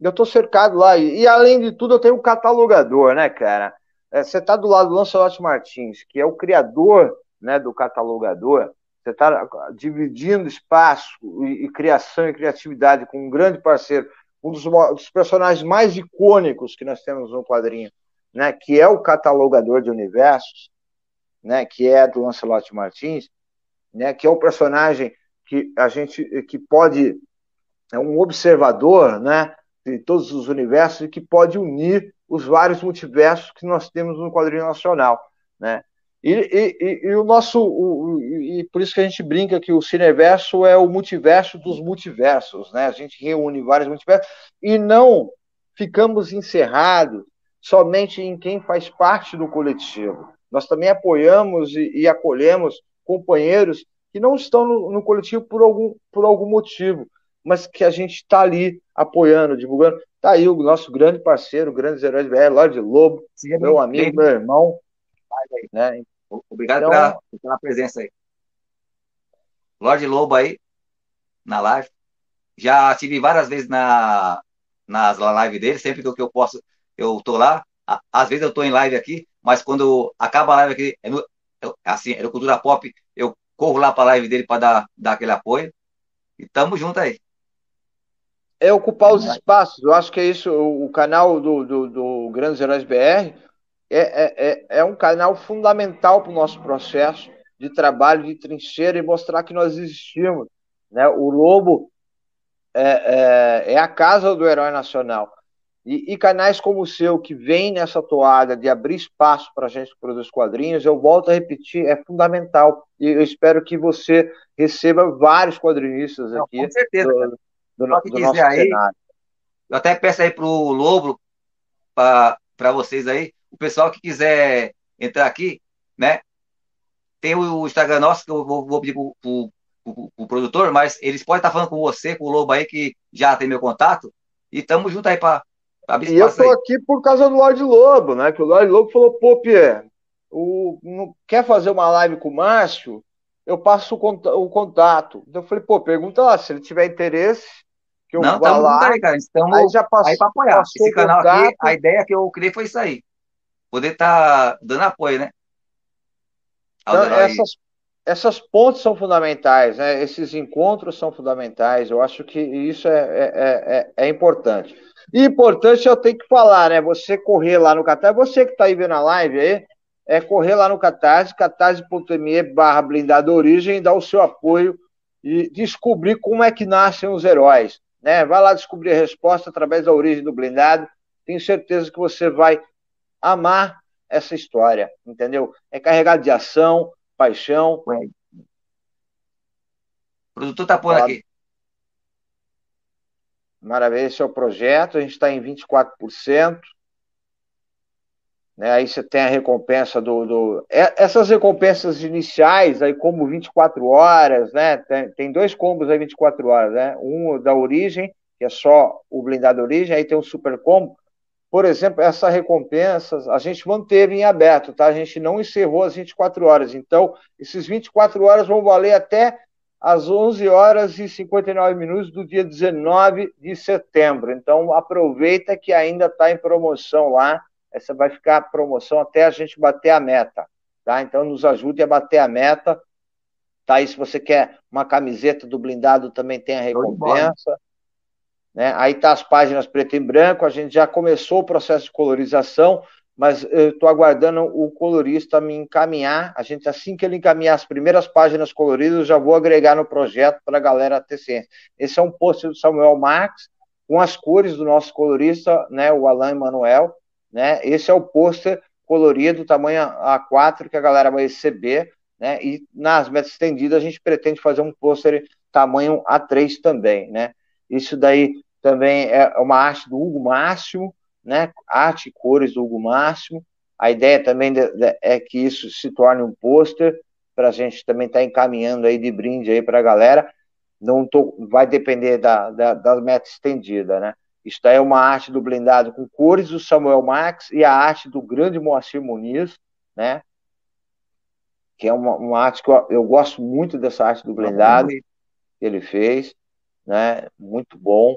eu estou cercado lá. E, e, além de tudo, eu tenho um catalogador, né, cara? É, você está do lado do Lancelot Martins, que é o criador né, do catalogador. Você está dividindo espaço e, e, criação e criatividade com um grande parceiro, um dos, dos, personagens mais icônicos que nós temos no quadrinho, né, que é o catalogador de universos, né, que é do Lancelot Martins, né, que é o personagem que a gente que pode é um observador, né, de todos os universos e que pode unir os vários multiversos que nós temos no quadrinho nacional, né? E, e, e, o nosso o, e por isso que a gente brinca que o cineverso é o multiverso dos multiversos, né? A gente reúne vários multiversos e não ficamos encerrados somente em quem faz parte do coletivo. Nós também apoiamos e, e acolhemos companheiros que não estão no, no coletivo por algum, por algum motivo, mas que a gente está ali apoiando, divulgando. Está aí o nosso grande parceiro, grandes heróis BR, Lorde Lobo, Sim, meu amigo, bem. meu irmão. Né? Obrigado então, pela, presença aí. Lorde Lobo aí, na live. Já tive várias vezes na, nas lives dele, sempre que eu posso, eu tô lá. Às vezes eu tô em live aqui, mas quando acaba a live aqui, é no, assim, é no Cultura Pop, eu corro lá para a live dele para dar, dar aquele apoio. E tamo junto aí é ocupar os espaços. Eu acho que é isso. O canal do, do, do Grandes Heróis BR é, é, é, é um canal fundamental para o nosso processo de trabalho, de trincheira e mostrar que nós existimos. Né? O Lobo é, é, é a casa do herói nacional. E, e, canais como o seu, que vem nessa toada de abrir espaço para a gente produzir quadrinhos, eu volto a repetir, é fundamental. E eu espero que você receba vários quadrinistas aqui. Não, com certeza. Do, do, do nosso aí, cenário. Eu até peço aí para o Lobo, para vocês aí, o pessoal que quiser entrar aqui, né? Tem o Instagram nosso que eu vou, vou pedir para o produtor, mas eles podem estar falando com você, com o Lobo aí, que já tem meu contato, e estamos juntos aí para E eu estou aqui por causa do Lorde Lobo, né? Que o Lorde Lobo falou, pô, Pierre, o, não, quer fazer uma live com o Márcio? Eu passo o, contato. Então eu falei, pô, pergunta lá, se ele tiver interesse, que eu não, vá lá. Aí, cara. Estamos aí, já passou, aí para apoiar. Esse canal contato. aqui, a ideia que eu criei foi isso aí. Poder estar tá dando apoio, né? Então, essas, essas pontes são fundamentais, né? Esses encontros são fundamentais. Eu acho que isso é, é, é, é importante. E importante eu tenho que falar, né? Você correr lá no Catarse, você que está aí vendo a live aí, é correr lá no Catarse, catarse.me barra blindada origem, dar o seu apoio e descobrir como é que nascem os heróis. Né? Vai lá descobrir a resposta através da origem do blindado. Tenho certeza que você vai amar essa história, entendeu? É carregado de ação, paixão. O produtor tá por aqui. Maravilha, esse é o projeto, a gente está em 24%. Né? Aí você tem a recompensa do, do, é, Essas recompensas iniciais, aí como 24 horas, né? Tem, tem dois combos aí 24 horas, né? Um da origem, que é só o blindado origem, aí tem um super combo. Por exemplo, essa recompensa a gente manteve em aberto, tá? A gente não encerrou as 24 horas. Então, esses 24 horas vão valer até às 11 horas e 59 minutos do dia 19 de setembro. Então, aproveita que ainda está em promoção lá essa vai ficar a promoção até a gente bater a meta, tá? Então nos ajude a bater a meta. Tá aí se você quer uma camiseta do blindado também tem a recompensa. Né? Aí tá as páginas preto e branco, a gente já começou o processo de colorização, mas eu estou aguardando o colorista me encaminhar. A gente, assim que ele encaminhar as primeiras páginas coloridas, eu já vou agregar no projeto para a galera ter ciência. Esse é um post do Samuel Marx, com as cores do nosso colorista, né, o Alain Emanuel, né? Esse é o pôster colorido, tamanho A4, que a galera vai receber, né? E nas metas estendidas a gente pretende fazer um pôster tamanho A3 também, né? Isso daí também é uma arte do Hugo Máximo, né? Arte e cores do Hugo Máximo. A ideia também de, de, é que isso se torne um pôster para a gente também estar tá encaminhando aí de brinde aí para a galera. Não tô, vai depender da, da, da meta estendida, né? Isto é uma arte do blindado com cores do Samuel Max e a arte do grande Moacir Muniz, né? Que é uma, uma arte que eu, eu, gosto muito dessa arte do blindado que ele fez, né? Muito bom.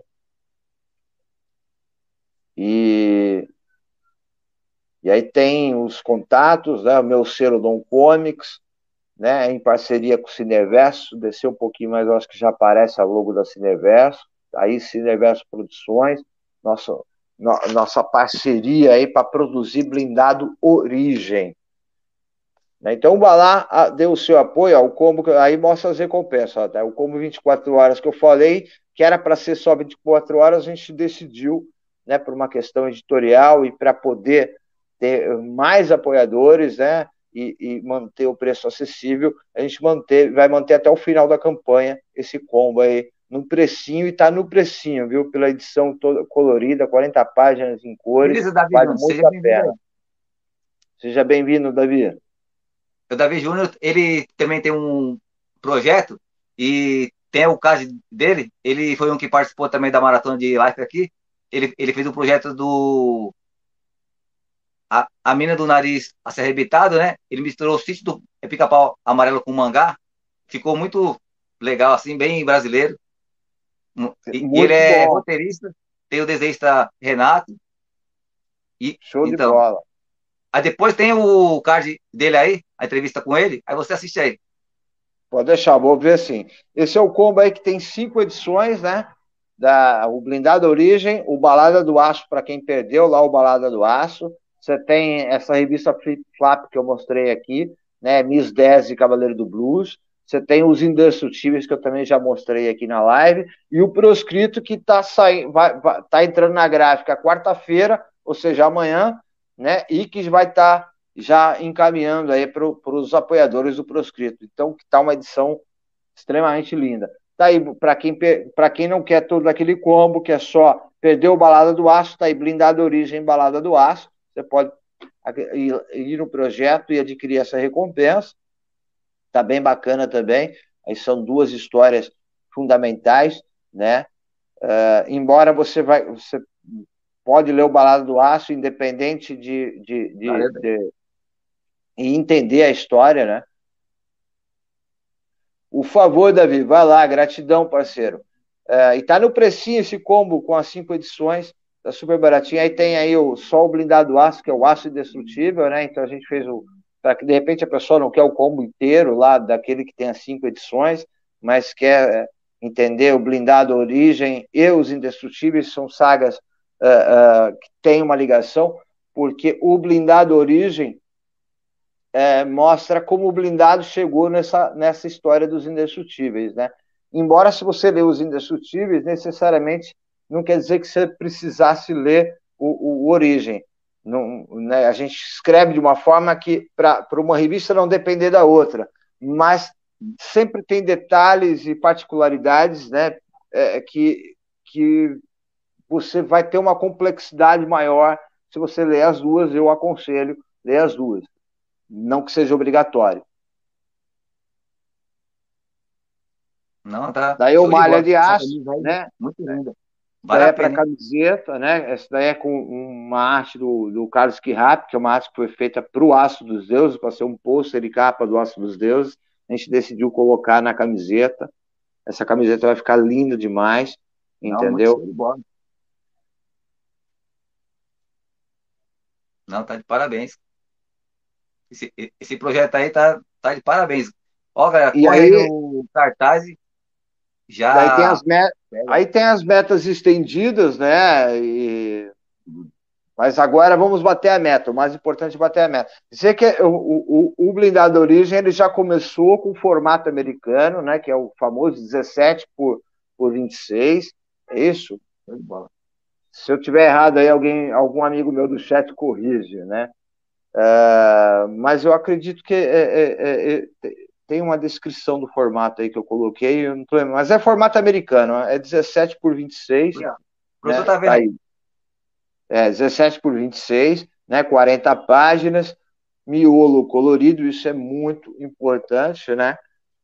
Aí tem os contatos, né? O meu selo Dom Comics, né? Em parceria com o Cineverso, desceu um pouquinho, mas eu acho que já aparece a logo da Cineverso. Aí Cineverso Produções, nossa, no, nossa parceria aí para produzir blindado Origem. Né? Então o Balá deu o seu apoio ao combo, aí mostra as recompensas. Tá? O combo 24 horas que eu falei, que era para ser só 24 horas, a gente decidiu, né, por uma questão editorial e para poder ter mais apoiadores, né, e, e, manter o preço acessível, a gente manter, vai manter até o final da campanha esse combo aí no precinho e está no precinho, viu? Pela edição toda colorida, 40 páginas em cores, Beleza, Davi, vale muito a pena. Seja bem-vindo, Davi. O Davi Júnior, ele também tem um projeto e tem o caso dele, ele foi um que participou também da maratona de live aqui, ele, ele fez o um projeto do a, a mina do nariz a ser arrebitado, né? Ele misturou o sítio do pica-pau amarelo com mangá. Ficou muito legal, assim, bem brasileiro. E, ele é bom. roteirista, tem o desenhista Renato. E, Show então, de bola. Aí depois tem o card dele aí, a entrevista com ele, aí você assiste aí. Pode deixar, vou ver sim. Esse é o combo aí que tem cinco edições, né? Da, o Blindado Origem, o Balada do Aço, para quem perdeu lá o Balada do Aço, você tem essa revista Flip Flap que eu mostrei aqui, né? Miss 10 e Cavaleiro do Blues. Você tem os indestrutíveis que eu também já mostrei aqui na live e o proscrito que está saindo, tá entrando na gráfica quarta-feira, ou seja, amanhã, né? E que vai estar tá já encaminhando aí para os apoiadores do proscrito. Então, que está uma edição extremamente linda. Tá aí para quem para quem não quer todo aquele combo que é só perder o balada do aço, tá aí blindado origem balada do aço. Você pode ir no projeto e adquirir essa recompensa. Está bem bacana também. Aí são duas histórias fundamentais, né? Uh, embora você vai, você pode ler o Balada do Aço, independente de, de, de, de, e entender a história, né? O favor, Davi, vai lá, gratidão, parceiro. Uh, e tá no precinho esse combo com as cinco edições tá super baratinho. Aí tem aí o Sol Blindado Aço, que é o aço indestrutível, né? Então a gente fez o. Para que de repente a pessoa não quer o combo inteiro lá, daquele que tem as cinco edições, mas quer é, entender o Blindado Origem e os Indestrutíveis, são sagas uh, uh, que têm uma ligação, porque o Blindado Origem é, mostra como o blindado chegou nessa, nessa história dos indestrutíveis, né? Embora se você ler os indestrutíveis, necessariamente não quer dizer que você precisasse ler o, o Origem. Não, né, a gente escreve de uma forma que, para uma revista não depender da outra, mas sempre tem detalhes e particularidades né, é, que, que você vai ter uma complexidade maior se você ler as duas. Eu aconselho ler as duas, não que seja obrigatório. Não, tá. Daí o malha de aço, né? Muito linda. Vale é para camiseta, né? Essa daí é com uma arte do, do Carlos Quirrap, que é uma arte que foi feita para o Aço dos Deuses, para ser um pôster de capa do Aço dos Deuses. A gente decidiu colocar na camiseta. Essa camiseta vai ficar linda demais, Não, entendeu? Não, tá de parabéns. Esse, esse projeto aí tá, tá de parabéns. Ó, galera, e aí, no cartaz já. Daí tem as, met... Aí tem as metas estendidas, né? E... Mas agora vamos bater a meta. O mais importante é bater a meta. Dizer que o, o, o blindado origem ele já começou com o formato americano, né? Que é o famoso 17 por, por 26. É isso? Se eu tiver errado aí, alguém, algum amigo meu do chat corrige, né? Uh, mas eu acredito que é, é, é, é tem uma descrição do formato aí que eu coloquei, eu tô mas é formato americano, é 17 por 26. É. Né? Tá vendo? Aí. É, 17 por 26, né? 40 páginas, miolo colorido, isso é muito importante, né?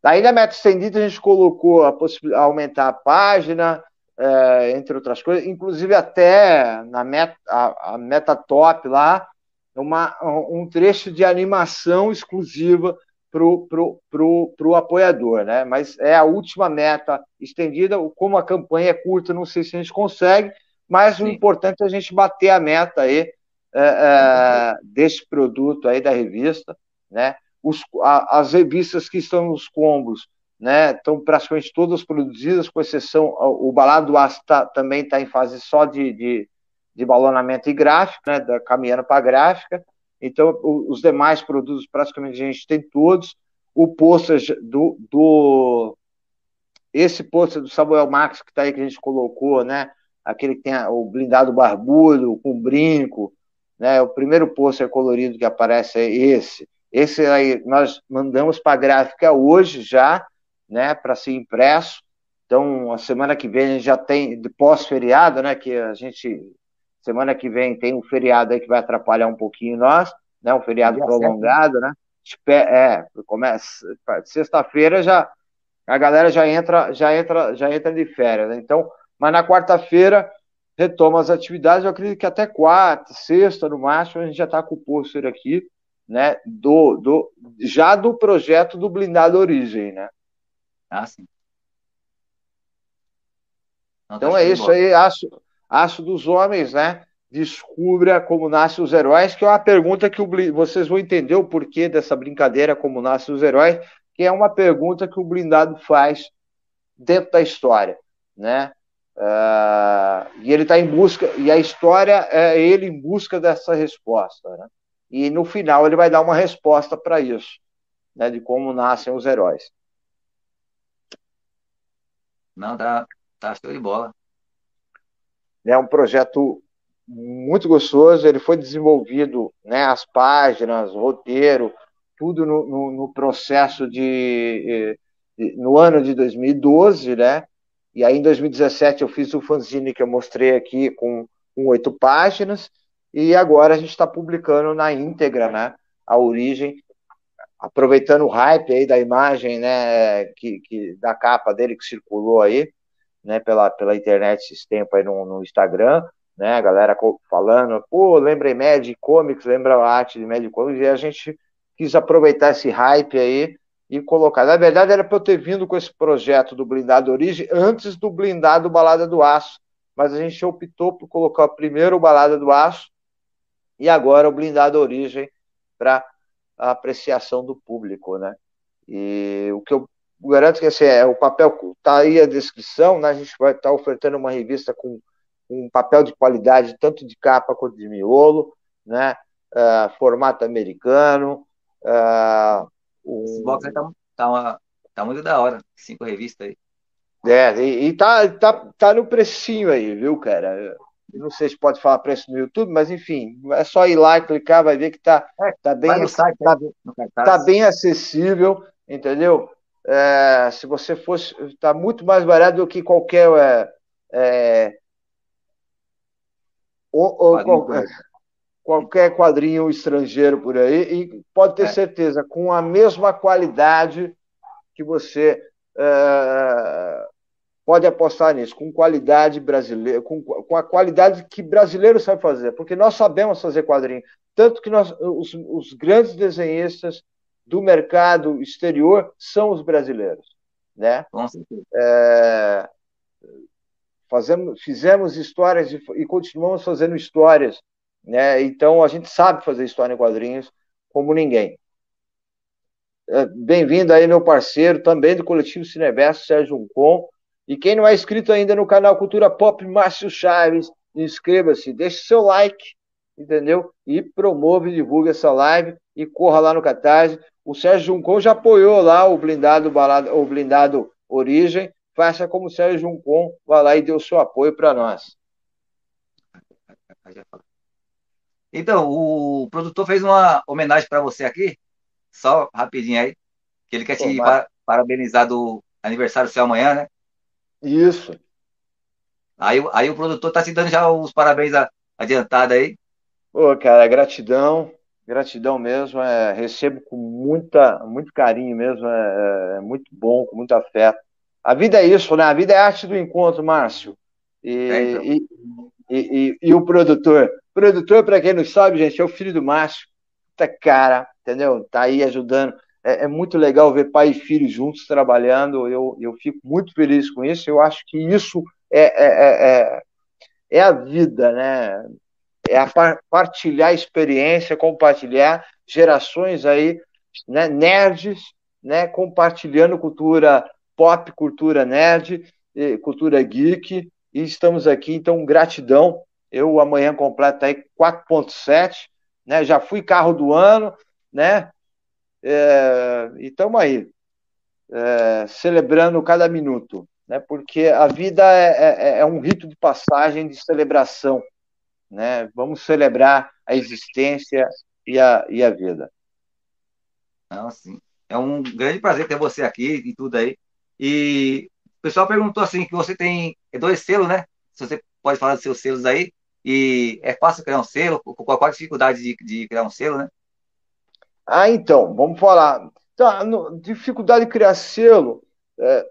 Daí na meta estendida a gente colocou a possibilidade de aumentar a página, é, entre outras coisas, inclusive até na meta, a, a meta top lá, uma, um trecho de animação exclusiva pro, pro, pro, pro apoiador, né? Mas é a última meta estendida. Como a campanha é curta, não sei se a gente consegue, mas Sim. o importante é a gente bater a meta aí é, é, desse produto aí da revista, né? Os, a, as revistas que estão nos combos, né? Estão praticamente todas produzidas, com exceção o Balado do Aço tá, também está em fase só de, de, de balonamento e gráfico, né? Da, caminhando para gráfica. Então, os demais produtos praticamente a gente tem todos. O pôster do, do esse pôster do Samuel Max que está aí que a gente colocou, né? Aquele que tem o blindado barbulho com brinco, né? O primeiro pôster colorido que aparece é esse. Esse aí nós mandamos para a gráfica hoje já, né? Para ser impresso. Então, a semana que vem a gente já tem pós-feriado, né? Que a gente semana que vem tem um feriado aí que vai atrapalhar um pouquinho nós, né? Um feriado prolongado, né? É, começa sexta-feira já a galera já entra, já entra, já entra de férias, né? Então, mas na quarta-feira retoma as atividades. Eu acredito que até quarta, sexta, no máximo, a gente já está com o pôster aqui, né? Do, do, já do projeto do blindado Origem, né? Ah, sim. Não, então tá é isso aí, aço, aço dos homens, né? Descubra como nascem os heróis, que é uma pergunta que o, vocês vão entender o porquê dessa brincadeira, como nascem os heróis, que é uma pergunta que o blindado faz dentro da história, né? Uh, e ele está em busca, e a história é ele em busca dessa resposta. Né? E no final ele vai dar uma resposta para isso, né, de como nascem os heróis. Não, tá, tá show de bola. É um projeto muito gostoso, ele foi desenvolvido, né, as páginas, o roteiro, tudo no, no, no processo de, de, no ano de 2012, né, e aí, em 2017, eu fiz o fanzine que eu mostrei aqui com, com oito páginas, e agora a gente está publicando na íntegra, né? A origem, aproveitando o hype aí da imagem, né? Que, que, da capa dele que circulou aí, né? Pela, pela internet esses tempos aí no, no Instagram, né? A galera falando, pô, lembrei Mad Comics, lembra a arte de Mad Comics, e a gente quis aproveitar esse hype aí e colocar. Na verdade, era para eu ter vindo com esse projeto do blindado Origem antes do blindado Balada do Aço, mas a gente optou por colocar primeiro o Balada do Aço e agora o blindado Origem para apreciação do público, né? E o que eu garanto que assim, é, o papel está aí a descrição, né? A gente vai estar tá ofertando uma revista com um papel de qualidade tanto de capa quanto de miolo, né? Uh, formato americano, uh, esse box aí tá, tá, uma, tá muito da hora. Cinco revistas aí. É, e, e tá, tá, tá no precinho aí, viu, cara? Eu não sei se pode falar preço no YouTube, mas enfim, é só ir lá e clicar, vai ver que tá, é, tá, bem, site, tá, tá, bem acessível, entendeu? É, se você fosse, tá muito mais barato do que qualquer é, é, ou, ou, qualquer, qualquer quadrinho estrangeiro por aí, e pode ter é. certeza, com a mesma qualidade que você é, pode apostar nisso, com qualidade brasileira, com, com a qualidade que brasileiro sabe fazer, porque nós sabemos fazer quadrinho, tanto que nós, os, os grandes desenhistas do mercado exterior são os brasileiros, né? É, fazemos, fizemos histórias e, e continuamos fazendo histórias né? Então a gente sabe fazer história em quadrinhos como ninguém. É, bem-vindo aí, meu parceiro, também do coletivo Cineverso, Sérgio Uncon. E quem não é inscrito ainda no canal Cultura Pop, Márcio Chaves, inscreva-se, deixe seu like, entendeu? E promove e divulgue essa live e corra lá no Catarse. O Sérgio Juncon já apoiou lá o blindado, balado, o blindado Origem. Faça como o Sérgio Juncon, vá lá e dê o seu apoio para nós. Então, o produtor fez uma homenagem para você aqui, só rapidinho aí, que ele quer te parabenizar do aniversário seu amanhã, né? Isso. Aí, aí o produtor tá te dando já os parabéns adiantados aí. Pô, cara, gratidão, gratidão mesmo, é, recebo com muita, muito carinho mesmo, é, é, muito bom, com muito afeto. A vida é isso, né? A vida é arte do encontro, Márcio. E, é, então. e, e, e, e, o produtor, Produtor, para quem não sabe, gente, é o filho do Márcio. Tá cara, entendeu? Tá aí ajudando. É, é, muito legal ver pai e filho juntos trabalhando. Eu, eu fico muito feliz com isso. Eu acho que isso é, é, é, é, é a vida, né? É a partilhar experiência, compartilhar gerações aí, né, nerds, né, compartilhando cultura pop, cultura nerd, cultura geek, e estamos aqui, então gratidão. Eu amanhã completo aí 4.7, né? Já fui carro do ano, né? É, e estamos aí, é, celebrando cada minuto, né? Porque a vida é, é, é um rito de passagem, de celebração, né? Vamos celebrar a existência e a, e a vida. Não, sim. É um grande prazer ter você aqui e tudo aí. E o pessoal perguntou assim que você tem dois selos, né? Se você pode falar dos seus selos aí. E é fácil criar um selo? Qual a dificuldade de, de criar um selo, né? Ah, então, vamos falar. Tá, no, dificuldade de criar selo, é,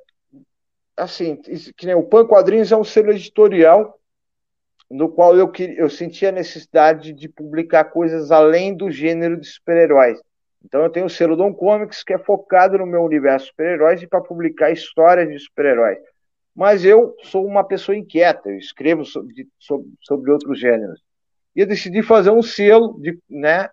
assim, que nem o Pan Quadrinhos é um selo editorial no qual eu, eu senti a necessidade de publicar coisas além do gênero de super-heróis. Então eu tenho o selo Dom Comics, que é focado no meu universo super-heróis e para publicar histórias de super-heróis. Mas eu sou uma pessoa inquieta, eu escrevo sobre, sobre, sobre outros gêneros. E eu decidi fazer um selo de, né,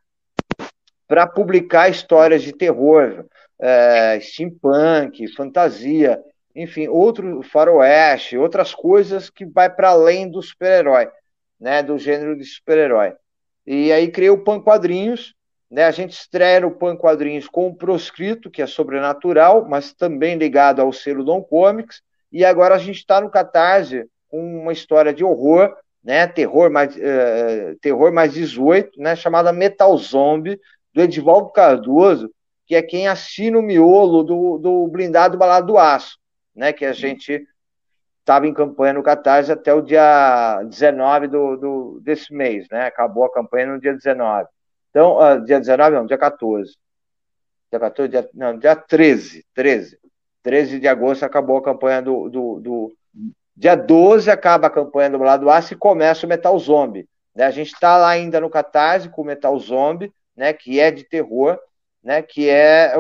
para publicar histórias de terror, é, steampunk, fantasia, enfim, outro faroeste, outras coisas que vai para além do super-herói, né, do gênero de super-herói. E aí criei o Pan Quadrinhos, né? A gente estreia no Pan Quadrinhos com o Proscrito, que é sobrenatural, mas também ligado ao selo Dom Comics. E agora a gente está no Catarse com uma história de horror, né? terror, mais, uh, terror mais 18, né? chamada Metal Zombie, do Edivaldo Cardoso, que é quem assina o miolo do, do blindado Balado do Aço, né? que a gente estava em campanha no Catarse até o dia 19 do, do, desse mês, né? acabou a campanha no dia 19. Então, uh, dia 19, não, dia 14. Dia 14, dia, não, dia 13, 13. 13 de agosto acabou a campanha do, do, do... Dia 12 acaba a campanha do Lado Aço e começa o Metal Zombie. Né? A gente está lá ainda no Catarse com o Metal Zombie, né, que é de terror, né, que é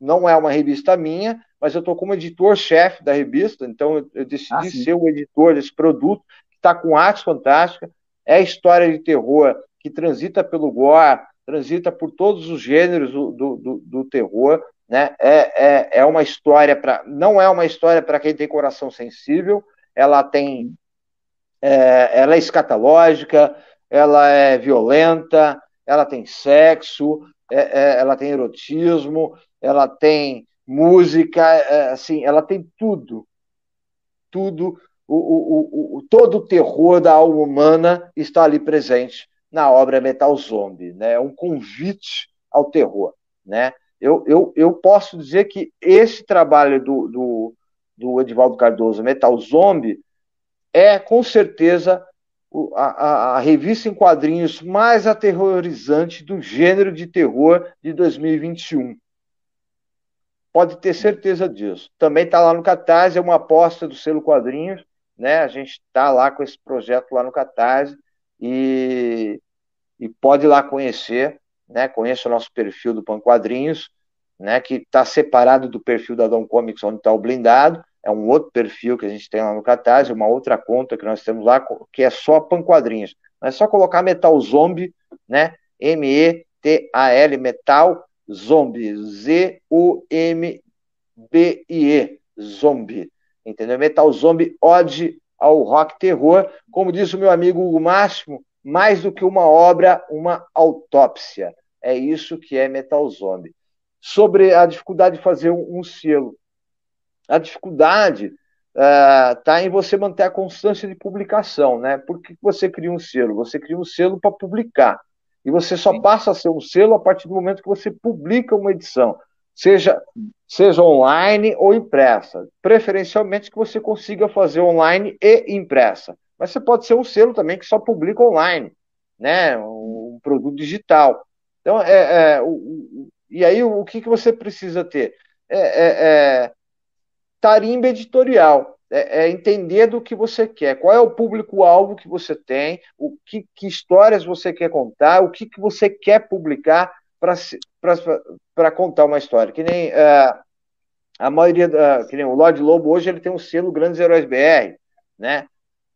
não é uma revista minha, mas eu estou como editor-chefe da revista, então eu, eu decidi ah, ser o editor desse produto, que está com arte fantástica, é história de terror que transita pelo gore, transita por todos os gêneros do, do, do terror, né? É, é, é uma história para. Não é uma história para quem tem coração sensível, ela tem. É, ela é escatológica, ela é violenta, ela tem sexo, é, é, ela tem erotismo, ela tem música, é, assim, ela tem tudo. Tudo, o, o, o, todo o terror da alma humana está ali presente na obra Metal Zombie, né? É um convite ao terror, né? Eu, eu, eu posso dizer que esse trabalho do, do, do Edivaldo Cardoso, Metal Zombie, é com certeza a, a, a, revista em quadrinhos mais aterrorizante do gênero de terror de 2021. Pode ter certeza disso. Também está lá no Catarse, é uma aposta do selo Quadrinhos, né? A gente está lá com esse projeto lá no Catarse e, e pode ir lá conhecer, né? Conheça o nosso perfil do Pan Quadrinhos, né? Que está separado do perfil da Dom Comics, onde está o blindado. É um outro perfil que a gente tem lá no Catarse, uma outra conta que nós temos lá, que é só Pan Quadrinhos. É só colocar Metal Zombie, né? M-E-T-A-L, Metal Zombie, Z-O-M-B-I-E, Zombie. Entendeu? Metal Zombie, ode ao rock terror, como diz o meu amigo Hugo Máximo, mais do que uma obra, uma autópsia. É isso que é Metal Zombie. Sobre a dificuldade de fazer um, um selo. A dificuldade está uh, em você manter a constância de publicação. Né? Por que você cria um selo? Você cria um selo para publicar. E você só passa a ser um selo a partir do momento que você publica uma edição seja, seja online ou impressa. Preferencialmente que você consiga fazer online e impressa. Mas você pode ser um selo também que só publica online, né? um produto digital. Então, é, é o, e aí o, o que, que você precisa ter? É, é, é tarimba editorial. É, é, entender do que você quer, qual é o público-alvo que você tem, o que, que histórias você quer contar, o que, que você quer publicar para contar uma história. Que nem uh, a maioria, uh, que nem o Lorde Lobo hoje ele tem um selo Grandes Heróis BR, né?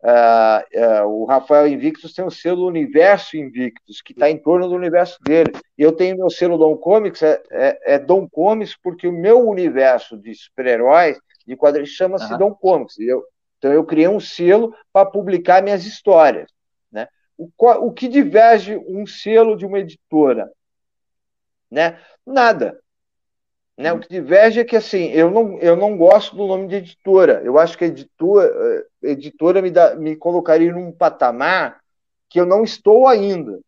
Uh, o Rafael Invictus tem o selo Universo Invictus, que está em torno do universo dele. E eu tenho meu selo Dom Comics, é, é, é Dom Comics, porque o meu universo de super-heróis, de quadrinhos, chama-se uhum. Dom Comics. Eu, então eu criei um selo para publicar minhas histórias. Né? O, o que diverge um selo de uma editora? Né? Nada. Né? O que diverge é que assim, eu não, eu não gosto do nome de editora. Eu acho que a editora, eh, editora me, dá, me colocaria num patamar que eu não estou ainda.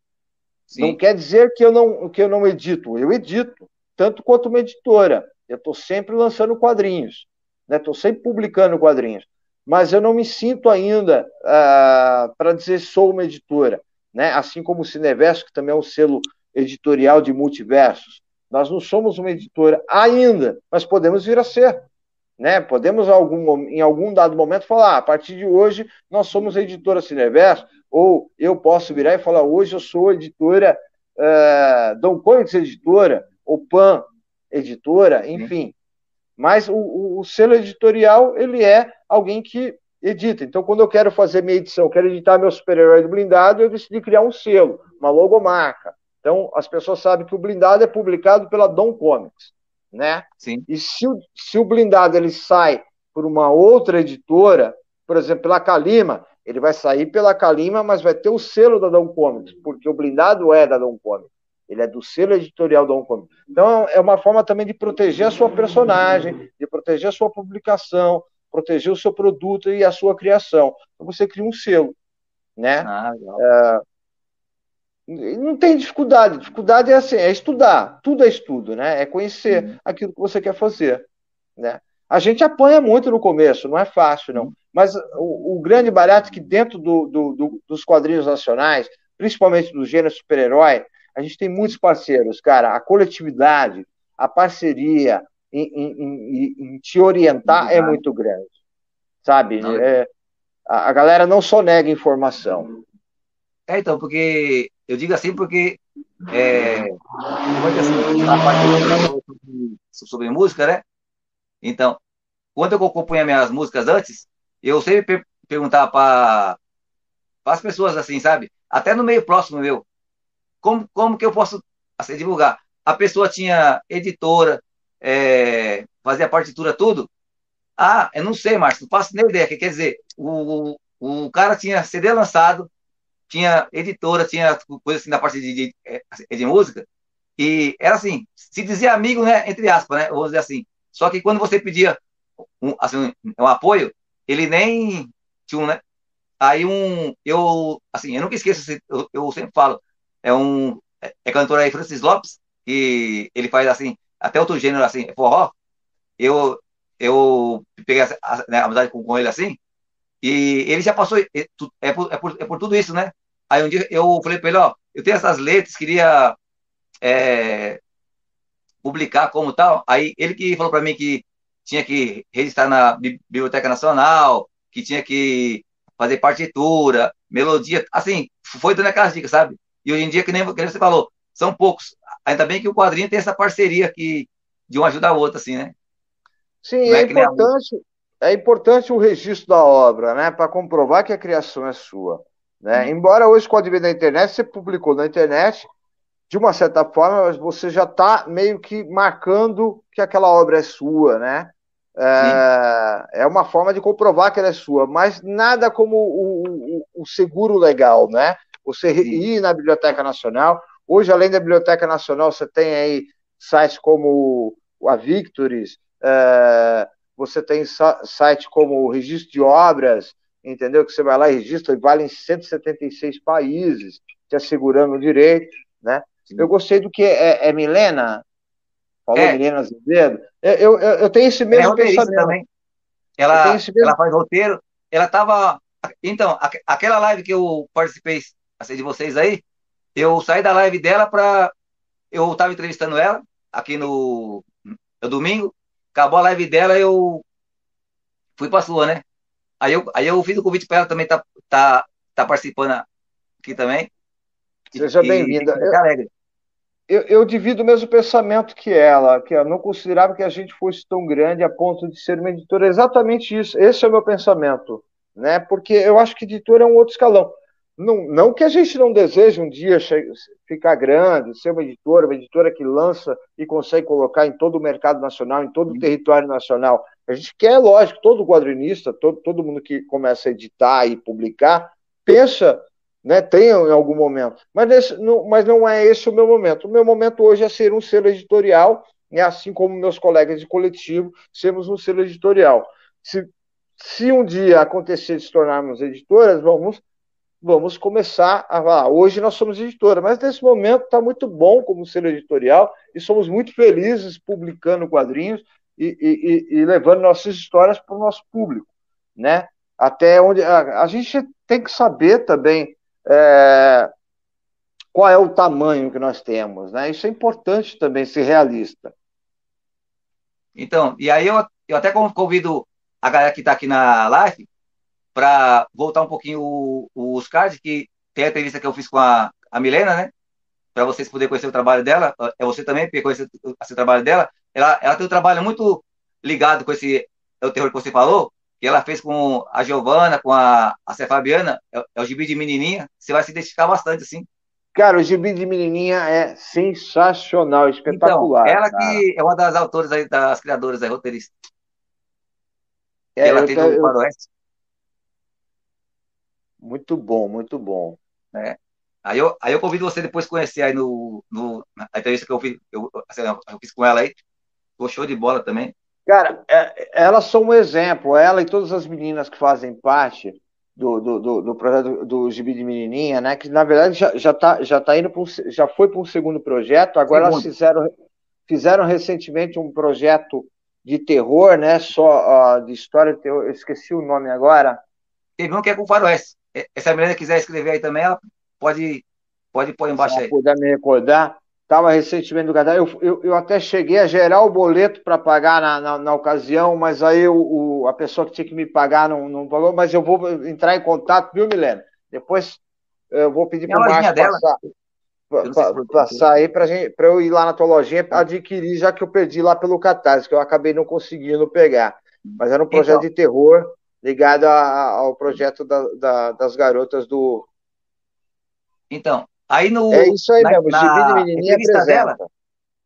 Sim. Não quer dizer que eu não, que eu não edito. Eu edito, tanto quanto uma editora. Eu estou sempre lançando quadrinhos. Estou né? sempre publicando quadrinhos. Mas eu não me sinto ainda ah, para dizer sou uma editora. Né? Assim como o Cineverso, que também é um selo editorial de multiversos. Nós não somos uma editora ainda, mas podemos vir a ser. Né? Podemos, algum, em algum dado momento, falar: ah, a partir de hoje, nós somos a editora Cineverso, ou eu posso virar e falar: hoje eu sou editora uh, Dom Comics Editora, ou PAN Editora, enfim. Mas o, o, o, selo editorial, ele é alguém que edita. Então, quando eu quero fazer minha edição, quero editar meu super-herói do blindado, eu decidi criar um selo, uma logomarca. Então, as pessoas sabem que o blindado é publicado pela Dom Comics, né? Sim. E se o, se o blindado ele sai por uma outra editora, por exemplo, pela Kalima, ele vai sair pela Kalima, mas vai ter o selo da Dom Comics, porque o blindado é da Dom Comics. Ele é do selo editorial da Dom Comics. Então, é uma forma também de proteger a sua personagem, de proteger a sua publicação, proteger o seu produto e a sua criação. Então, você cria um selo, né? Ah, é, não tem dificuldade. Dificuldade é assim, é estudar. Tudo é estudo, né? É conhecer uhum. aquilo que você quer fazer, né? A gente apanha muito no começo, não é fácil, não. Mas o, o grande barato é que dentro do, do, do, dos quadrinhos nacionais, principalmente do gênero super-herói, a gente tem muitos parceiros, cara. A coletividade, a parceria em, em, em, em te orientar é muito grande, sabe? É, a, a galera não só nega informação. É, então, porque eu digo assim porque é, assim, a parte sobre, sobre música, né? Então, quando eu compunha minhas músicas antes, eu sempre per perguntava para as pessoas assim, sabe? Até no meio próximo meu, como, como que eu posso assim, divulgar? A pessoa tinha editora, é, fazia partitura, tudo. Ah, eu não sei, Márcio, não faço nem ideia. Que quer dizer, o, o cara tinha CD lançado, tinha editora, tinha coisa assim da parte de, de, é, de, música, e era assim, se dizia amigo, né, entre aspas, né, vamos dizer assim. Só que quando você pedia um, assim, um apoio, ele nem tinha um, né? Aí um, eu, assim, eu nunca esqueço, eu, eu sempre falo, é um, é, é cantor aí, Francis Lopes, que ele faz assim, até outro gênero assim, forró, eu, eu peguei a, a, né, amizade com, com ele assim, e ele já passou, é, é, por, é, por, é por tudo isso, né? Aí um dia eu falei para ele, ó, eu tenho essas letras, queria é, publicar como tal. Aí ele que falou para mim que tinha que registrar na Biblioteca Nacional, que tinha que fazer partitura, melodia, assim, foi dando aquelas dicas, sabe? E hoje em dia, que nem, que nem você falou, são poucos. Ainda bem que o quadrinho tem essa parceria aqui, de um ajudar o outro, assim, né? Sim, é, é importante, é importante o registro da obra, né, para comprovar que a criação é sua. Né? Uhum. Embora hoje, com o advento da internet, você publicou na internet, de uma certa forma, você já está meio que marcando que aquela obra é sua, né? É, é, uma forma de comprovar que ela é sua, mas nada como o, o, o seguro legal, né? Você ir na Biblioteca Nacional. Hoje, além da Biblioteca Nacional, você tem aí sites como a Victories, é, você tem site como o Registro de Obras, entendeu? Que você vai lá e registra, e vale em 176 países, te assegurando o direito, né? Eu gostei do que é, é Milena, falou é. Milena Azevedo, eu, eu, eu tenho esse mesmo é pensamento. Também. Ela, mesmo... ela faz roteiro, ela estava... Então, aquela live que eu participei, assim, de vocês aí, eu saí da live dela para... Eu estava entrevistando ela, aqui no, no domingo, acabou a live dela, eu fui para sua, né? Aí eu, aí eu fiz o convite para ela também tá, tá, tá participando aqui também. Seja bem-vinda. Eu, eu, eu, divido o mesmo pensamento que ela, que eu não considerava que a gente fosse tão grande a ponto de ser uma editora. Exatamente isso. Esse é o meu pensamento. né? Porque eu acho que editor é um outro escalão. Não, não que a gente não deseje um dia ficar grande, ser uma editora, uma editora que lança e consegue colocar em todo o mercado nacional, em todo o território nacional. A gente quer, lógico, todo quadrinista, todo, todo mundo que começa a editar e publicar, pensa, né, tem em algum momento. Mas, não, mas não é esse o meu momento. O meu momento hoje é ser um selo editorial, e assim como meus colegas de coletivo, sermos um selo editorial. Se, se um dia acontecer de se tornarmos editoras, vamos vamos começar a falar. Hoje nós somos editora, mas nesse momento está muito bom como selo editorial e somos muito felizes publicando quadrinhos e, e, e levando nossas histórias para o nosso público, né? Até onde a, a gente tem que saber também é, qual é o tamanho que nós temos, né? Isso é importante também ser realista. Então, e aí eu, eu até convido a galera que está aqui na live para voltar um pouquinho os cards, que tem a entrevista que eu fiz com a, a Milena, né? Para vocês poderem conhecer o trabalho dela. É você também, para conhecer o trabalho dela. Ela, ela tem um trabalho muito ligado com esse é o terror que você falou, que ela fez com a Giovana, com a, a Cé Fabiana, é, é, o gibi de menininha. Você vai se identificar bastante, assim. Cara, o gibi de menininha é sensacional, espetacular. Então, ela cara. que é uma das autoras aí, das criadoras, aí, roteiristas. É, ela tem do Faroeste. Muito bom, muito bom. É. Aí eu, aí eu convido você depois conhecer aí no, no na entrevista que eu fiz, eu, assim, eu fiz com ela aí. Ficou show de bola também. Cara, é, elas são um exemplo. Ela e todas as meninas que fazem parte do, do, do, do projeto do Gibi de Menininha, né? Que na verdade já, já, tá, já tá indo um, já foi para um segundo projeto. Agora segundo. elas fizeram, fizeram recentemente um projeto de terror, né? Só uh, de história de terror. Eu esqueci o nome agora. Teve um que é com Faroeste. Se a menina quiser escrever aí também, ela pode, pode pôr embaixo Se aí. puder me recordar, estava recentemente no Catar, eu, eu, eu, até cheguei a gerar o boleto para pagar na, na, na, ocasião, mas aí o, o, a pessoa que tinha que me pagar não, não pagou, mas eu vou entrar em contato, viu, Milena? Depois eu vou pedir para o Márcio passar, pra, passar aí para eu ir lá na tua lojinha adquirir, já que eu perdi lá pelo Catarse, que eu acabei não conseguindo pegar. Mas era um projeto então, de terror ligado a, ao projeto da, da, das garotas do. Então, aí no. É isso aí na, mesmo, na menininha apresenta. dela,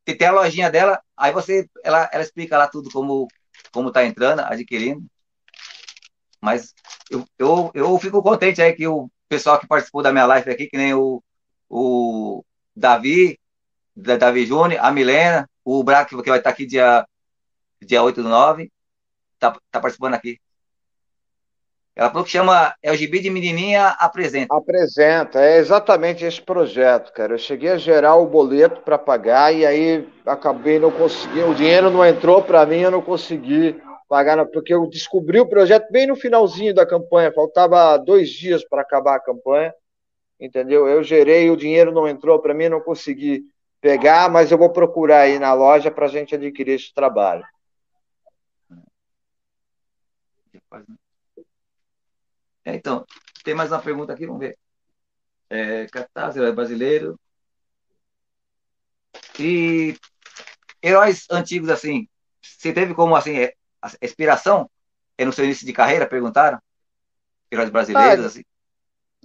que tem a lojinha dela, aí você, ela, ela explica lá tudo como, como tá entrando, adquirindo. Mas eu, eu, eu fico contente aí que o pessoal que participou da minha live aqui, que nem o, o Davi, da Davi Júnior, a Milena, o Braco, que vai estar aqui dia, dia 8 do 9, tá, tá participando aqui. Ela falou que chama Gibi de Menininha Apresenta. Apresenta, é exatamente esse projeto, cara. Eu cheguei a gerar o boleto para pagar e aí acabei não conseguindo, o dinheiro não entrou para mim, eu não consegui pagar, porque eu descobri o projeto bem no finalzinho da campanha, faltava dois dias para acabar a campanha, entendeu? Eu gerei, o dinheiro não entrou para mim, não consegui pegar, mas eu vou procurar aí na loja para a gente adquirir esse trabalho. É, então, tem mais uma pergunta aqui, vamos ver. É, Catarse, é brasileiro. E heróis antigos, assim, você teve como, assim, é, inspiração é no seu início de carreira, perguntaram? Heróis brasileiros, ah, assim?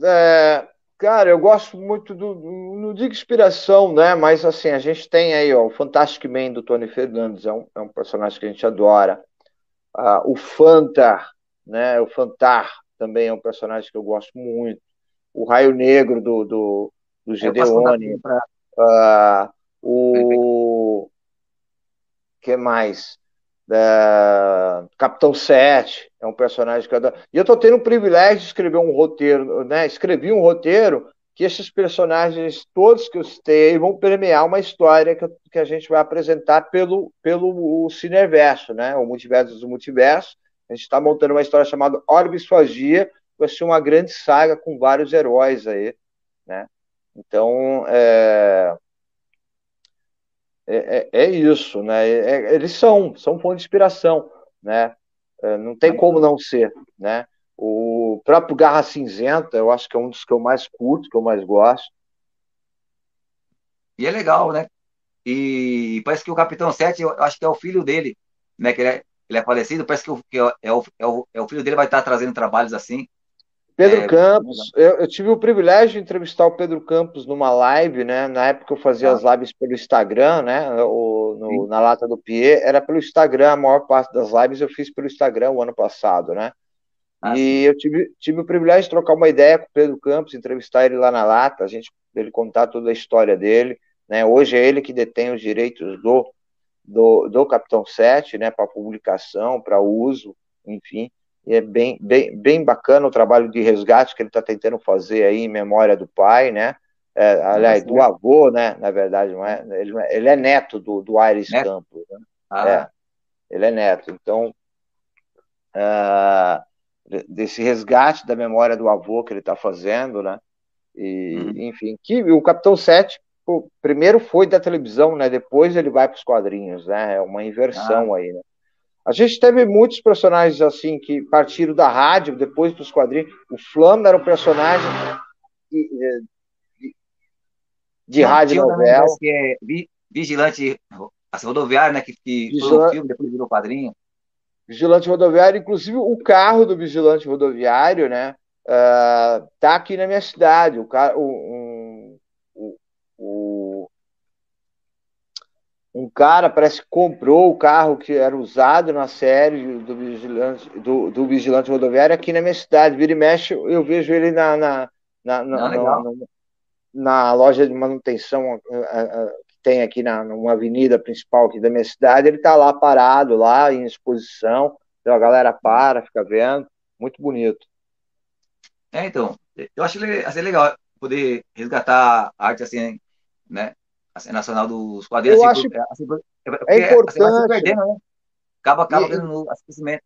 É, cara, eu gosto muito do, não digo inspiração, né, mas, assim, a gente tem aí, ó, o Fantastic Man do Tony Fernandes, é um, é um personagem que a gente adora. Ah, o Fanta, né, o Fantar, também é um personagem que eu gosto muito. O Raio Negro do, do, do Gedeone. Uh, o que mais? Capitão 7 é um personagem que eu adoro. E eu estou tendo o privilégio de escrever um roteiro, né? Escrevi um roteiro que esses personagens, todos que eu citei, vão permear uma história que, que a gente vai apresentar pelo, pelo Cineverso, né? O Multiverso do Multiverso a gente está montando uma história chamada Orbis Fagia, vai ser uma grande saga com vários heróis aí, né? Então, é, é, é, é isso, né? É, é, eles são, são fonte de inspiração, né? É, não tem como não ser, né? O próprio Garra Cinzenta, eu acho que é um dos que eu mais curto, que eu mais gosto. E é legal, né? E parece que o Capitão 7, eu acho que é o filho dele, né? Que ele é, ele é falecido, parece que, o, que é, o, é, o, é o filho dele vai estar trazendo trabalhos assim. Pedro é, Campos, eu, eu, tive o privilégio de entrevistar o Pedro Campos numa live, né? Na época eu fazia ah. as lives pelo Instagram, né? O, no, na lata do Pie, era pelo Instagram, a maior parte das lives eu fiz pelo Instagram o ano passado, né? Ah, e sim. eu tive, tive o privilégio de trocar uma ideia com o Pedro Campos, entrevistar ele lá na lata, a gente ele contar toda a história dele, né? Hoje é ele que detém os direitos do do, do Capitão 7, né? Para publicação, para uso, enfim. E é bem, bem, bem bacana o trabalho de resgate que ele está tentando fazer aí em memória do pai, né? É, aliás, do avô, né? Na verdade, não é? Ele, é, ele é neto do, do Aires neto? Campos. Né? Ah. É, ele é neto. Então, uh, desse resgate da memória do avô que ele está fazendo, né? E, hum. Enfim, que o Capitão 7 primeiro foi da televisão, né? Depois ele vai para os quadrinhos, né? É uma inversão ah. aí, né? A gente teve muitos personagens assim que partiram da rádio, depois para os quadrinhos. O Flamengo era um personagem de, de, de Não, rádio novela. Que é vigilante assim, rodoviário, né? Que, que Vigilante... foi um filme, depois virou quadrinho. Vigilante rodoviário, inclusive o carro do vigilante rodoviário, né? Uh, tá aqui na minha cidade. O, um, um cara parece que comprou o carro que era usado na série do vigilante, do, do vigilante rodoviário aqui na minha cidade. Vira e mexe, eu vejo ele na, na, na, na, ah, na, na loja de manutenção que tem aqui na numa avenida principal aqui da minha cidade. Ele está lá parado, lá em exposição. Então a galera para, fica vendo. Muito bonito. É, então, eu acho legal poder resgatar a arte assim, né? assim, nacional dos quadrinhos. Eu assim, acho assim, é, é importante. Perdendo, né? Acaba, acaba e, tendo assistente.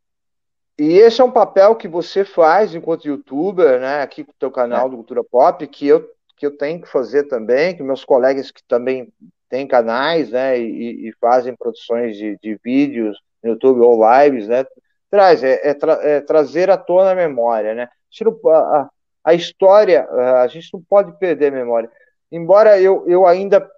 E esse é um papel que você faz enquanto youtuber, né? Aqui com o teu canal é. do Cultura Pop, que eu, que eu tenho que fazer também, que meus colegas que também têm canais, né? E, e fazem produções de, de, vídeos no YouTube ou lives, né? Traz, é, é, tra, é trazer à tona a memória, né? A, a, a história, a gente não pode perder a memória. Embora eu, eu ainda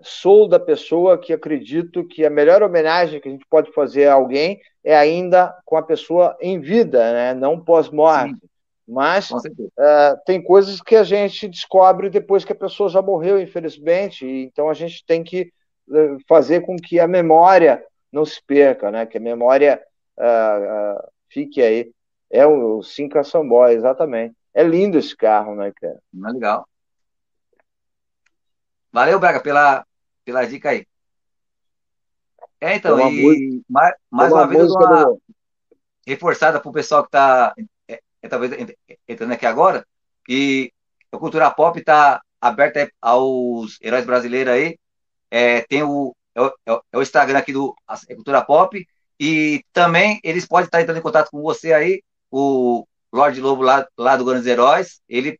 sou da pessoa que acredito que a melhor homenagem que a gente pode fazer a alguém é ainda com a pessoa em vida, né? não pós-morte. Mas uh, tem coisas que a gente descobre depois que a pessoa já morreu, infelizmente, então a gente tem que uh, fazer com que a memória não se perca, né? que a memória uh, fique aí. É o, o Cinca Samboy, exatamente. É lindo esse carro, né, cara? Legal. Valeu, Braga, pela, pela dica aí. É, então, uma e música, mais, mais uma, uma vez uma do... reforçada para o pessoal que está é, é, talvez entrando aqui agora, que a cultura pop está aberta aos heróis brasileiros aí. É, tem o, é o, é o, Instagram aqui do é Cultura Pop, e também eles podem estar entrando em contato com você aí, o Lorde Lobo lá, lá do Grandes Heróis, ele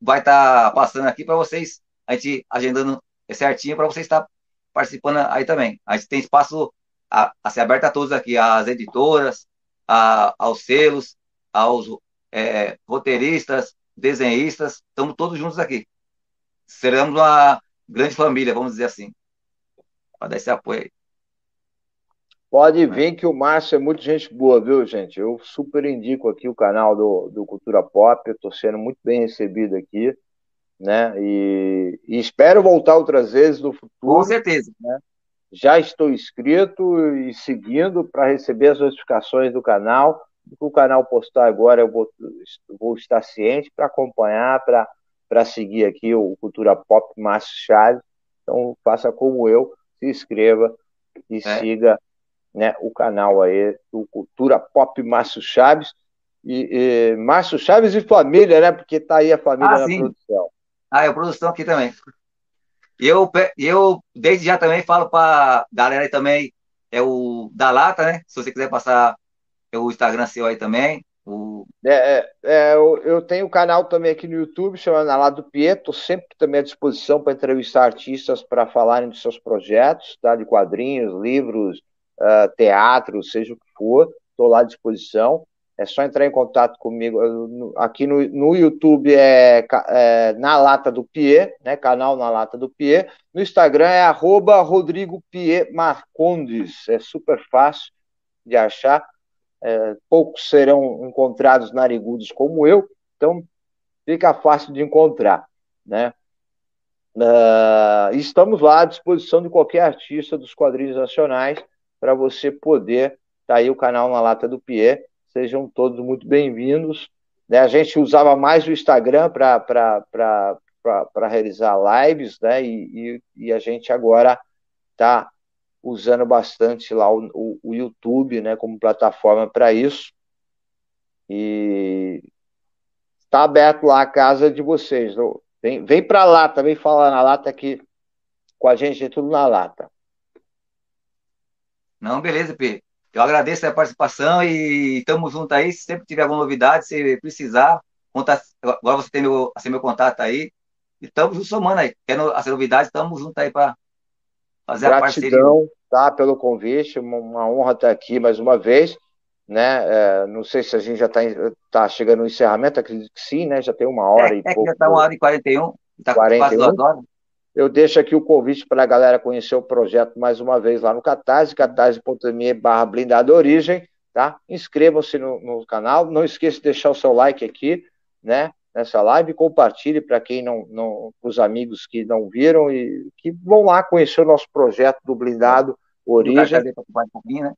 vai estar passando aqui para vocês a gente agendando certinho para você estar participando aí também. A gente tem espaço a, a ser aberto a todos aqui, às editoras, a, aos selos, aos é, roteiristas, desenhistas, estamos todos juntos aqui. Seremos uma grande família, vamos dizer assim, para dar esse apoio aí. Pode vir que o Márcio é muito gente boa, viu, gente? Eu super indico aqui o canal do, do Cultura Pop, estou sendo muito bem recebido aqui né? E, e, espero voltar outras vezes no futuro. Com certeza. Né? Já estou inscrito e seguindo para receber as notificações do canal. O que o canal postar agora, eu vou, vou estar ciente para acompanhar, para seguir aqui o Cultura Pop Márcio Chaves. Então, faça como eu, se inscreva e é. siga né, o canal aí do Cultura Pop Márcio Chaves. E, e, Márcio Chaves e família, né? Porque tá aí a família ah, na sim. produção. Ah, é produção aqui também. Eu, eu, desde já também falo para galera aí também, é o da Lata, né? Se você quiser passar o Instagram seu aí também. O... É, é, é eu, eu tenho um canal também aqui no YouTube chamado Na Lado Pietro, sempre também à disposição para entrevistar artistas para falarem dos seus projetos, tá? de quadrinhos, livros, uh, teatro, seja o que for, estou lá à disposição. É só entrar em contato comigo. Aqui no, no YouTube é, é, Na Lata do Pie, né? Canal Na Lata do Pie. No Instagram é arroba Rodrigo Pie Marcondes. É super fácil. de achar. É, poucos serão encontrados narigudos como eu, então fica fácil de encontrar, né? Uh, estamos lá à disposição de qualquer artista dos quadrinhos nacionais para você poder tá aí o canal na lata do Pierre. Sejam todos muito bem-vindos. Né? A gente usava mais o Instagram para realizar lives, né? E, e, e, a gente agora está usando bastante lá o, o, o YouTube, né? Como plataforma para isso. E está aberto lá a casa de vocês. Vem, vem para lata, vem falar na lata aqui com a gente, é tudo na lata. Não, beleza, P. Eu agradeço a participação e estamos juntos aí. Se sempre tiver alguma novidade, se precisar, conta, agora você tem meu, assim, meu contato aí. E estamos somando aí. Querendo as novidades, estamos juntos aí para fazer Gratidão, a parceria. tá, pelo convite. Uma, uma honra estar aqui mais uma vez. Né? É, não sei se a gente já está tá chegando no encerramento, acredito que sim, né? Já tem uma hora é, e é pouco. já está uma hora e 41, está quase duas horas. Eu deixo aqui o convite para a galera conhecer o projeto mais uma vez lá no Catarse, catarse.me barra blindada origem, tá? Inscrevam-se no, no, canal, não esqueça de deixar o seu like aqui, né? Nessa live, compartilhe para quem não, não, os amigos que não viram e que vão lá conhecer o nosso projeto do blindado origem. Né?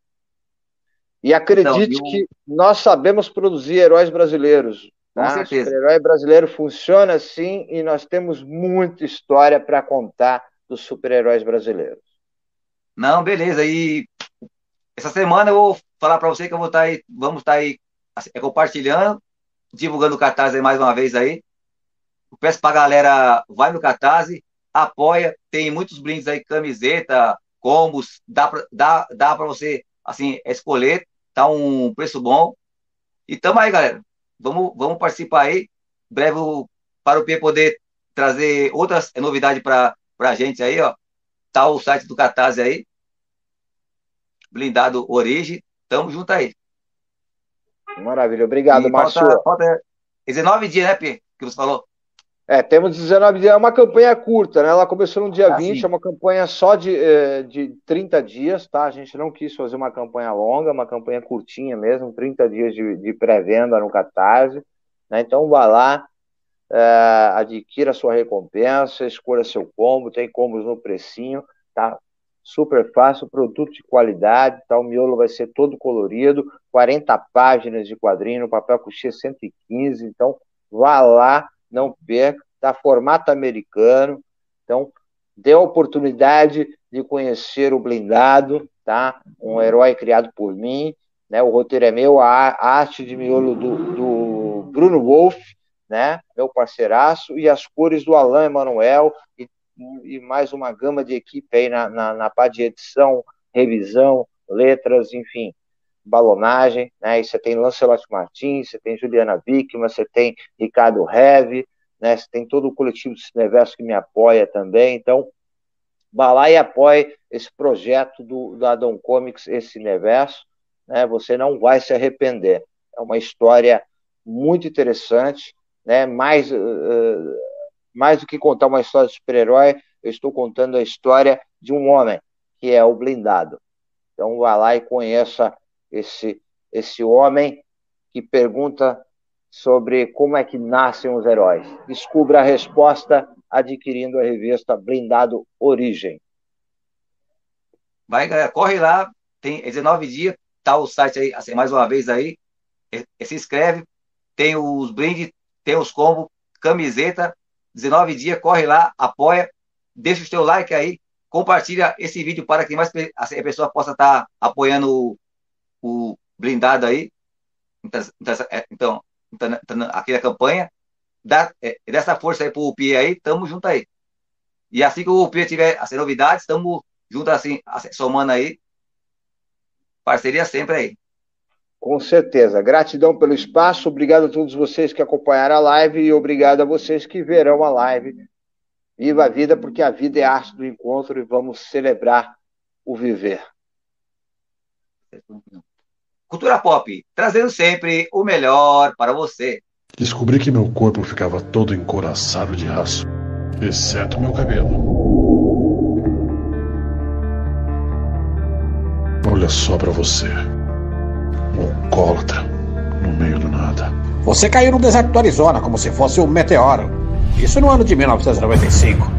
E acredite então, eu... que nós sabemos produzir heróis brasileiros. Com tá? O super-herói brasileiro funciona assim e nós temos muita história para contar dos super-heróis brasileiros. Não, beleza. E essa semana eu vou falar para você que eu vou estar tá aí, vamos estar tá aí assim, é, compartilhando, divulgando o Catarse aí mais uma vez aí. Eu peço para a galera, vai no Catarse, apoia, tem muitos brindes aí, camiseta, combos, dá para dá, dá você assim escolher, tá um preço bom. E tamo aí, galera. Vamos, vamos participar aí. Breve para o P poder trazer outras novidades para a gente aí, ó. Tá o site do Catarse aí. Blindado Origem. Tamo junto aí. Maravilha. Obrigado, Márcio. Falta, falta 19 dias, né, P? Que você falou. É, temos 19 dias, é uma campanha curta, né? Ela começou no dia ah, 20, sim. é uma campanha só de, eh, de 30 dias, tá? A gente não quis fazer uma campanha longa, uma campanha curtinha mesmo, 30 dias de, de pré-venda no Catarse. Né? Então vá lá, é, adquira sua recompensa, escolha seu combo, tem combos no precinho, tá? Super fácil, produto de qualidade, tá? O miolo vai ser todo colorido, 40 páginas de quadrinho, papel coxinha 115, então vá lá não perca, tá? Formato americano, então dê a oportunidade de conhecer o Blindado, tá? Um herói criado por mim, né? O roteiro é meu, a arte de miolo do, do Bruno Wolff, né? Meu parceiraço, e as cores do Alain Emanuel, e, e mais uma gama de equipe aí na, na, na parte de edição, revisão, letras, enfim balonagem, né? E você tem Lancelot Martins, você tem Juliana Wickman, você tem Ricardo Reve, né? Você tem todo o coletivo do Cineverso que me apoia também. Então, vá lá e apoie esse projeto do, da Dom Comics, esse Cineverso, né? Você não vai se arrepender. É uma história muito interessante, né? Mais, uh, mais do que contar uma história de super-herói, eu estou contando a história de um homem, que é o blindado. Então, vá lá e conheça esse, esse homem que pergunta sobre como é que nascem os heróis. Descubra a resposta adquirindo a revista Blindado Origem. Vai, galera, corre lá, tem 19 dias, tá o site aí, assim, mais uma vez aí, se inscreve, tem os brindes, tem os combos, camiseta, 19 dias, corre lá, apoia, deixa o seu like aí, compartilha esse vídeo para que mais assim, a pessoa possa estar tá apoiando o blindado aí. Então, então, é, então, então aqui na campanha, dá, é, dessa força aí pro Pia aí, tamo junto aí. E assim que o Pia tiver as novidades, estamos junto assim, somando aí. Parceria sempre aí. Com certeza. Gratidão pelo espaço, obrigado a todos vocês que acompanharam a live e obrigado a vocês que verão a live. Viva a vida, porque a vida é arte do encontro e vamos celebrar o viver. Cultura Pop, trazendo sempre o melhor para você. Descobri que meu corpo ficava todo encoraçado de aço, exceto meu cabelo. Olha só para você. Um alcoólatra no meio do nada. Você caiu no deserto do Arizona como se fosse um meteoro. Isso no ano de 1995.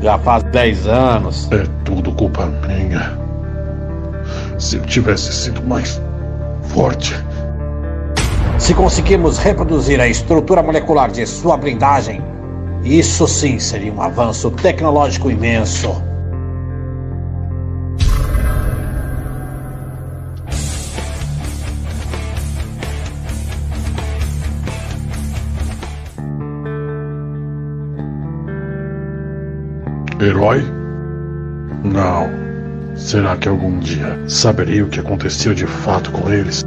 Já faz 10 anos. É tudo culpa minha. Se eu tivesse sido mais forte. Se conseguirmos reproduzir a estrutura molecular de sua blindagem, isso sim seria um avanço tecnológico imenso. Herói? Não. Será que algum dia saberei o que aconteceu de fato com eles?